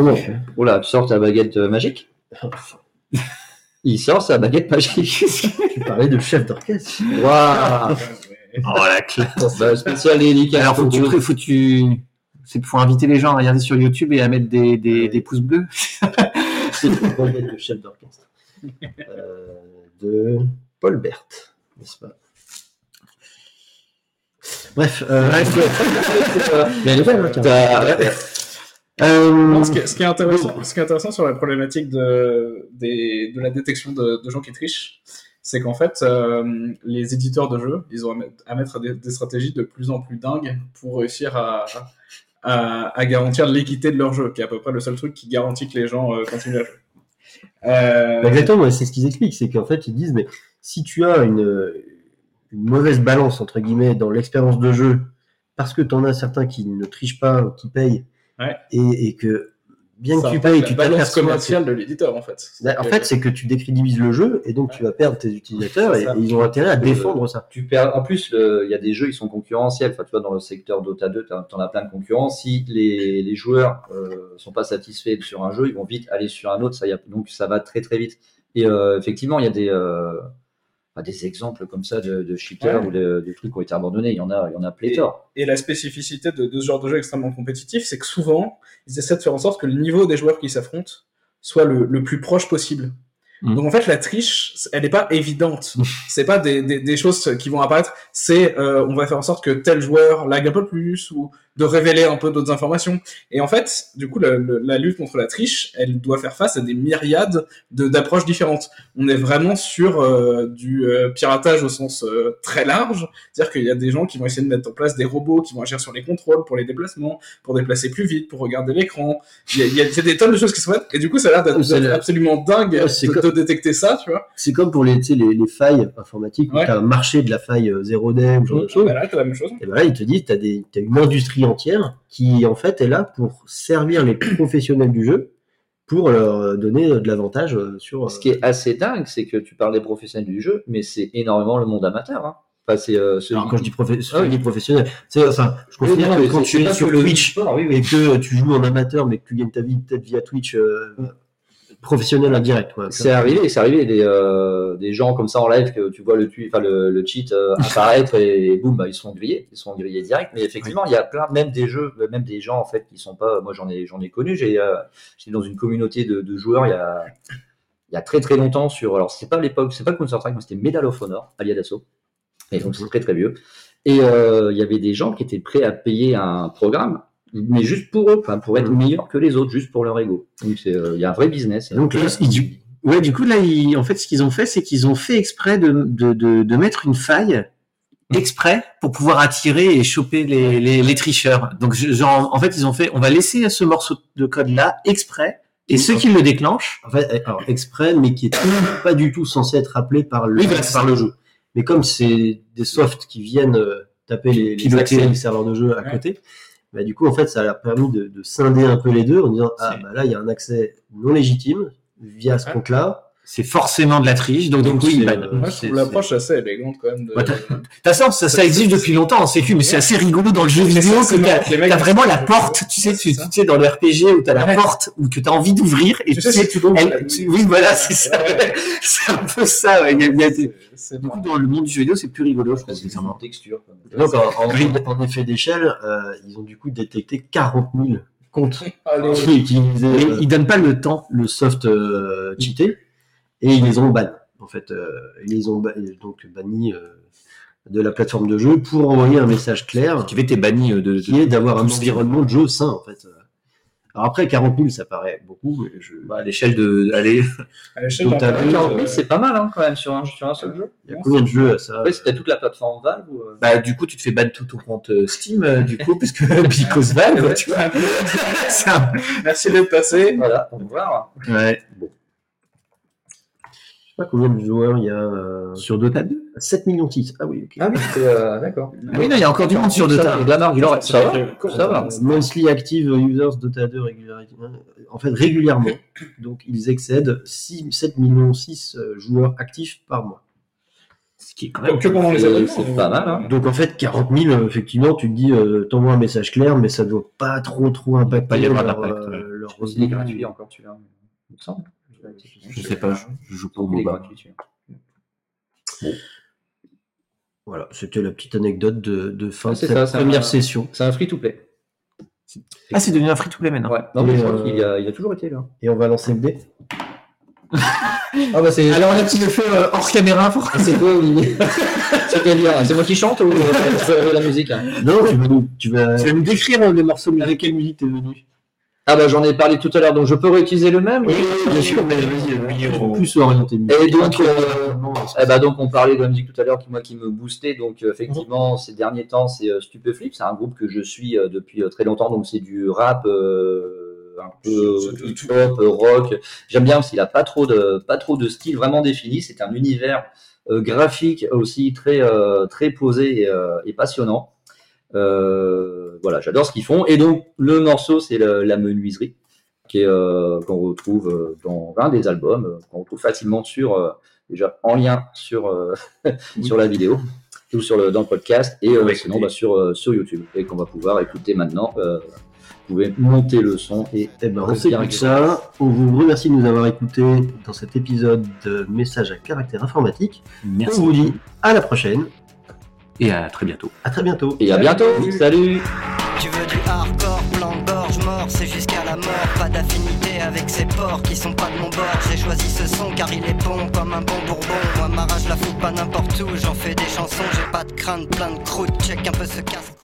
Oh là, tu sors ta baguette euh, magique? <laughs> Il sort sa baguette magique. Tu parlais de chef d'orchestre. Waouh Oh la classe. bah, Spécial dédicace. Alors, faut que tu, faut que tu, c'est pour inviter les gens à regarder sur YouTube et à mettre des, des, des pouces bleus. C'est une baguette de chef d'orchestre. Euh, de Paul Bert, n'est-ce pas? Bref, euh, <laughs> mais elle est belle, hein, Non, ce, qui est, ce qui est intéressant, ce qui est intéressant sur la problématique de, des, de la détection de, de gens qui trichent, c'est qu'en fait, euh, les éditeurs de jeux, ils ont à mettre, à mettre des, des stratégies de plus en plus dingues pour réussir à, à, à garantir l'équité de leur jeu, qui est à peu près le seul truc qui garantit que les gens euh, continuent à jouer. Euh, Bah, Exactement, c'est ce qu'ils expliquent, c'est qu'en fait ils disent mais si tu as une, une mauvaise balance entre guillemets dans l'expérience de jeu, parce que tu en as certains qui ne trichent pas, qui payent, Ouais. et, et que bien ça que tu payes, tu t'aperçois commerciale de l'éditeur, en fait. Bah, en fait, c'est que tu décrédibilises le jeu et donc tu vas perdre tes utilisateurs et, ils ont intérêt à défendre ça. tu perds. En plus, il y a des jeux, ils sont concurrentiels. Enfin, tu vois, dans le secteur Dota 2, tu en as plein de concurrents. Si les, les joueurs euh, sont pas satisfaits sur un jeu, ils vont vite aller sur un autre. Ça, y a, donc, ça va très très vite. Et euh, effectivement, il y a des, euh, bah, des exemples comme ça de, de cheaters Ouais. ou de, de trucs qui ont été abandonnés. Il y en a, il y en a pléthore. Et la spécificité de, de ce genre de jeu extrêmement compétitif, c'est que souvent, ils essaient de faire en sorte que le niveau des joueurs qui s'affrontent soit le, le plus proche possible. Mm. Donc en fait, la triche, elle n'est pas évidente. <laughs> c'est pas des, des, des choses qui vont apparaître. C'est euh, on va faire en sorte que tel joueur lag un peu plus ou de révéler un peu d'autres informations. Et en fait, du coup, la, la- lutte contre la triche, elle doit faire face à des myriades de- d'approches différentes. On est vraiment sur euh, du euh, piratage au sens euh, très large, c'est-à-dire qu'il y a des gens qui vont essayer de mettre en place des robots qui vont agir sur les contrôles pour les déplacements, pour déplacer plus vite, pour regarder l'écran. Il y a, il y a- il y a des tonnes de choses qui se font, et du coup, ça a l'air d'être le- absolument dingue de, comme- de détecter ça, tu vois. C'est comme pour les, tu sais, les, les failles informatiques, Ouais. tu as un marché de la faille euh, zéro day ou genre de choses. Bah là, c'est la même chose. Et ben là, ils te disent, tu as, une industrie entière qui, en fait, est là pour servir les professionnels du jeu pour leur donner de l'avantage euh, sur. Ce qui est assez dingue, c'est que tu parles des professionnels du jeu, mais c'est énormément le monde amateur. Hein. Enfin, c'est euh, celui Alors, quand je dis, profe- Ah oui. je dis professionnel, c'est, enfin, je Oui, considère non, que quand tu es sur Twitch sport, oui, oui. et que tu joues en amateur, mais que tu gagnes ta vie peut-être via Twitch euh, professionnel indirect. quoi. C'est arrivé, c'est arrivé des, euh, des gens comme ça en live que tu vois le, enfin, le, le cheat euh, apparaître et, boum, bah, ils sont grillés, ils sont grillés direct. Mais effectivement, il y a plein, même des jeux, même des gens en fait qui sont pas. Moi, j'en ai, j'en ai connu. J'ai, euh, j'étais dans une communauté de, de joueurs il y a, il y a très très longtemps sur. Alors, c'est pas l'époque, c'est pas Counter Strike, mais c'était Medal of Honor, Allied Assault. Et donc, c'est très très vieux. Et il y avait des gens qui étaient prêts à payer un programme. Mais juste pour eux, pour être Mhm. meilleurs que les autres, juste pour leur ego. Donc, euh, il y a un vrai business. Donc, là, ils- Ouais, du coup, là, ils- en fait, ce qu'ils ont fait, c'est qu'ils ont fait exprès de, de, de, de mettre une faille exprès pour pouvoir attirer et choper les, les, les tricheurs. Donc, genre, en fait, ils ont fait, on va laisser ce morceau de code-là exprès, et ceux qui le déclenchent, En fait, alors, exprès, mais qui est pas du tout censé être appelé par le, Oui, c'est par le jeu. Mais comme c'est des softs qui viennent euh, taper les, les des serveurs de jeu à Ouais. côté, bah, du coup, en fait, ça a permis de, de scinder un peu les deux en disant, ah, bah là, il y a un accès non légitime via ce compte-là. C'est forcément de la triche. Donc, Donc, donc oui, c'est, bah, Moi, je c'est- trouve l'approche assez élégante quand même. De... Bah, t'as- De toute façon, ça, ça existe depuis longtemps en sécu, mais c'est assez rigolo dans le jeu vidéo que t'as vraiment la porte, tu sais, tu, ça. sais, dans le RPG où t'as la Ouais. porte, où que t'as envie d'ouvrir, et Tu sais, tu l'ouvres, elle- tu- oui, voilà, c'est ça. Ouais. <laughs> C'est un peu ça, ouais. Il y a- il y a des- C'est- c'est Du coup, marrant. dans le monde du jeu vidéo, c'est plus rigolo, je pense, sincèrement. en texture. Donc, en, effet d'échelle, euh, ils ont du coup détecté 40 000 comptes qui euh, ils donnent pas le temps. le soft euh, cheaté et ils les ont ban. En fait, euh, ils les ont donc bannis euh, de la plateforme de jeu pour envoyer un message clair Qui fait t'es banni euh, de, qui est d'avoir un environnement de jeu sain en fait. Alors après 40 000 ça paraît beaucoup, mais je... bah, à l'échelle de, allez, À l'échelle paquet, 40 000, euh, c'est pas mal hein, quand même sur un, sur un seul jeu. il y a combien de jeux à ça c'était toute la plateforme Valve ou, bah, du coup, tu te fais ban tout ton compte Steam, du coup, <laughs> parce que because Valve, tu vois. <laughs> Merci d'être passé. Voilà, on va voir. Ouais. Je sais pas combien de joueurs il y a euh, Sur Dota 2 7 millions 6. Ah oui, ok. Ah oui, c'est euh, d'accord. Ah <laughs> oui, non, il y a encore du monde sur Dota. va, de la marque, il aurait- ça va, ça va. Euh, Monthly active users Dota 2 régularité. En fait, régulièrement. Donc, ils excèdent 6, 7 millions 6 euh, joueurs actifs par mois. Ce qui est quand même. Que pendant les C'est abonnements. c'est pas mal. Hein. Donc en fait, 40 000, euh, effectivement, tu te dis, euh, t'envoies un message clair, mais ça doit pas trop trop impacter Pas y avoir leur, d'impact, euh, ouais. leur Je revenu. gratuit encore, celui-là. Il me semble. Je sais pas, je, je joue pas au MOBA. Voilà, c'était la petite anecdote de, de fin Ah, de c'est cette ça, première un- session. C'est un free-to-play. Ah, c'est devenu un free-to-play maintenant. Ouais. Non, mais Et, je crois euh, qu'il a, il a toujours été là. Et on va lancer le dé. Ah bah c'est. Alors là, tu le fais euh, hors caméra pour... C'est quoi <laughs> Olivier C'est moi qui chante ou euh, <laughs> la musique là? Non, tu vas nous, tu vas, Tu vas nous décrire euh, les morceaux de Avec quelle musique t'es venu? Ah bah j'en ai parlé tout à l'heure, donc je peux réutiliser le même? Bien sûr, mais vas-y, on- plus orienter musique. Et donc, euh, Eh ben donc on parlait de la musique tout à l'heure qui moi qui me boostait. Donc euh, effectivement ces derniers temps c'est euh, Stupeflip c'est un groupe que je suis euh, depuis euh, très longtemps. Donc c'est du rap euh, un peu hip hop rock. J'aime bien parce qu'il a pas trop de pas trop de style vraiment défini c'est un univers euh, graphique aussi très euh, très posé et, euh, et passionnant. Euh, voilà j'adore ce qu'ils font et donc le morceau c'est la menuiserie qui est euh, qu'on retrouve euh, dans un des albums euh, qu'on retrouve facilement sur euh, déjà en lien sur euh, <laughs> sur la vidéo ou sur le dans le podcast et euh, sinon bah, sur euh, sur YouTube et qu'on va pouvoir écouter maintenant euh, vous pouvez monter le son et Eh ben, on ça. On vous remercie de nous avoir écoutés dans cet épisode de Message à caractère informatique. Merci. On vous dit à la prochaine. Et à très bientôt. À très bientôt. et à bientôt salut Tu veux du hardcore, plan de gorge mort, c'est jusqu'à la mort. Pas d'affinité avec ces porcs qui sont pas de mon bord. J'ai choisi ce son car il est bon comme un bon bourbon. Moi, ma rage la fout pas n'importe où, j'en fais des chansons, j'ai pas de crainte, plein de croûte, check un peu ce casque.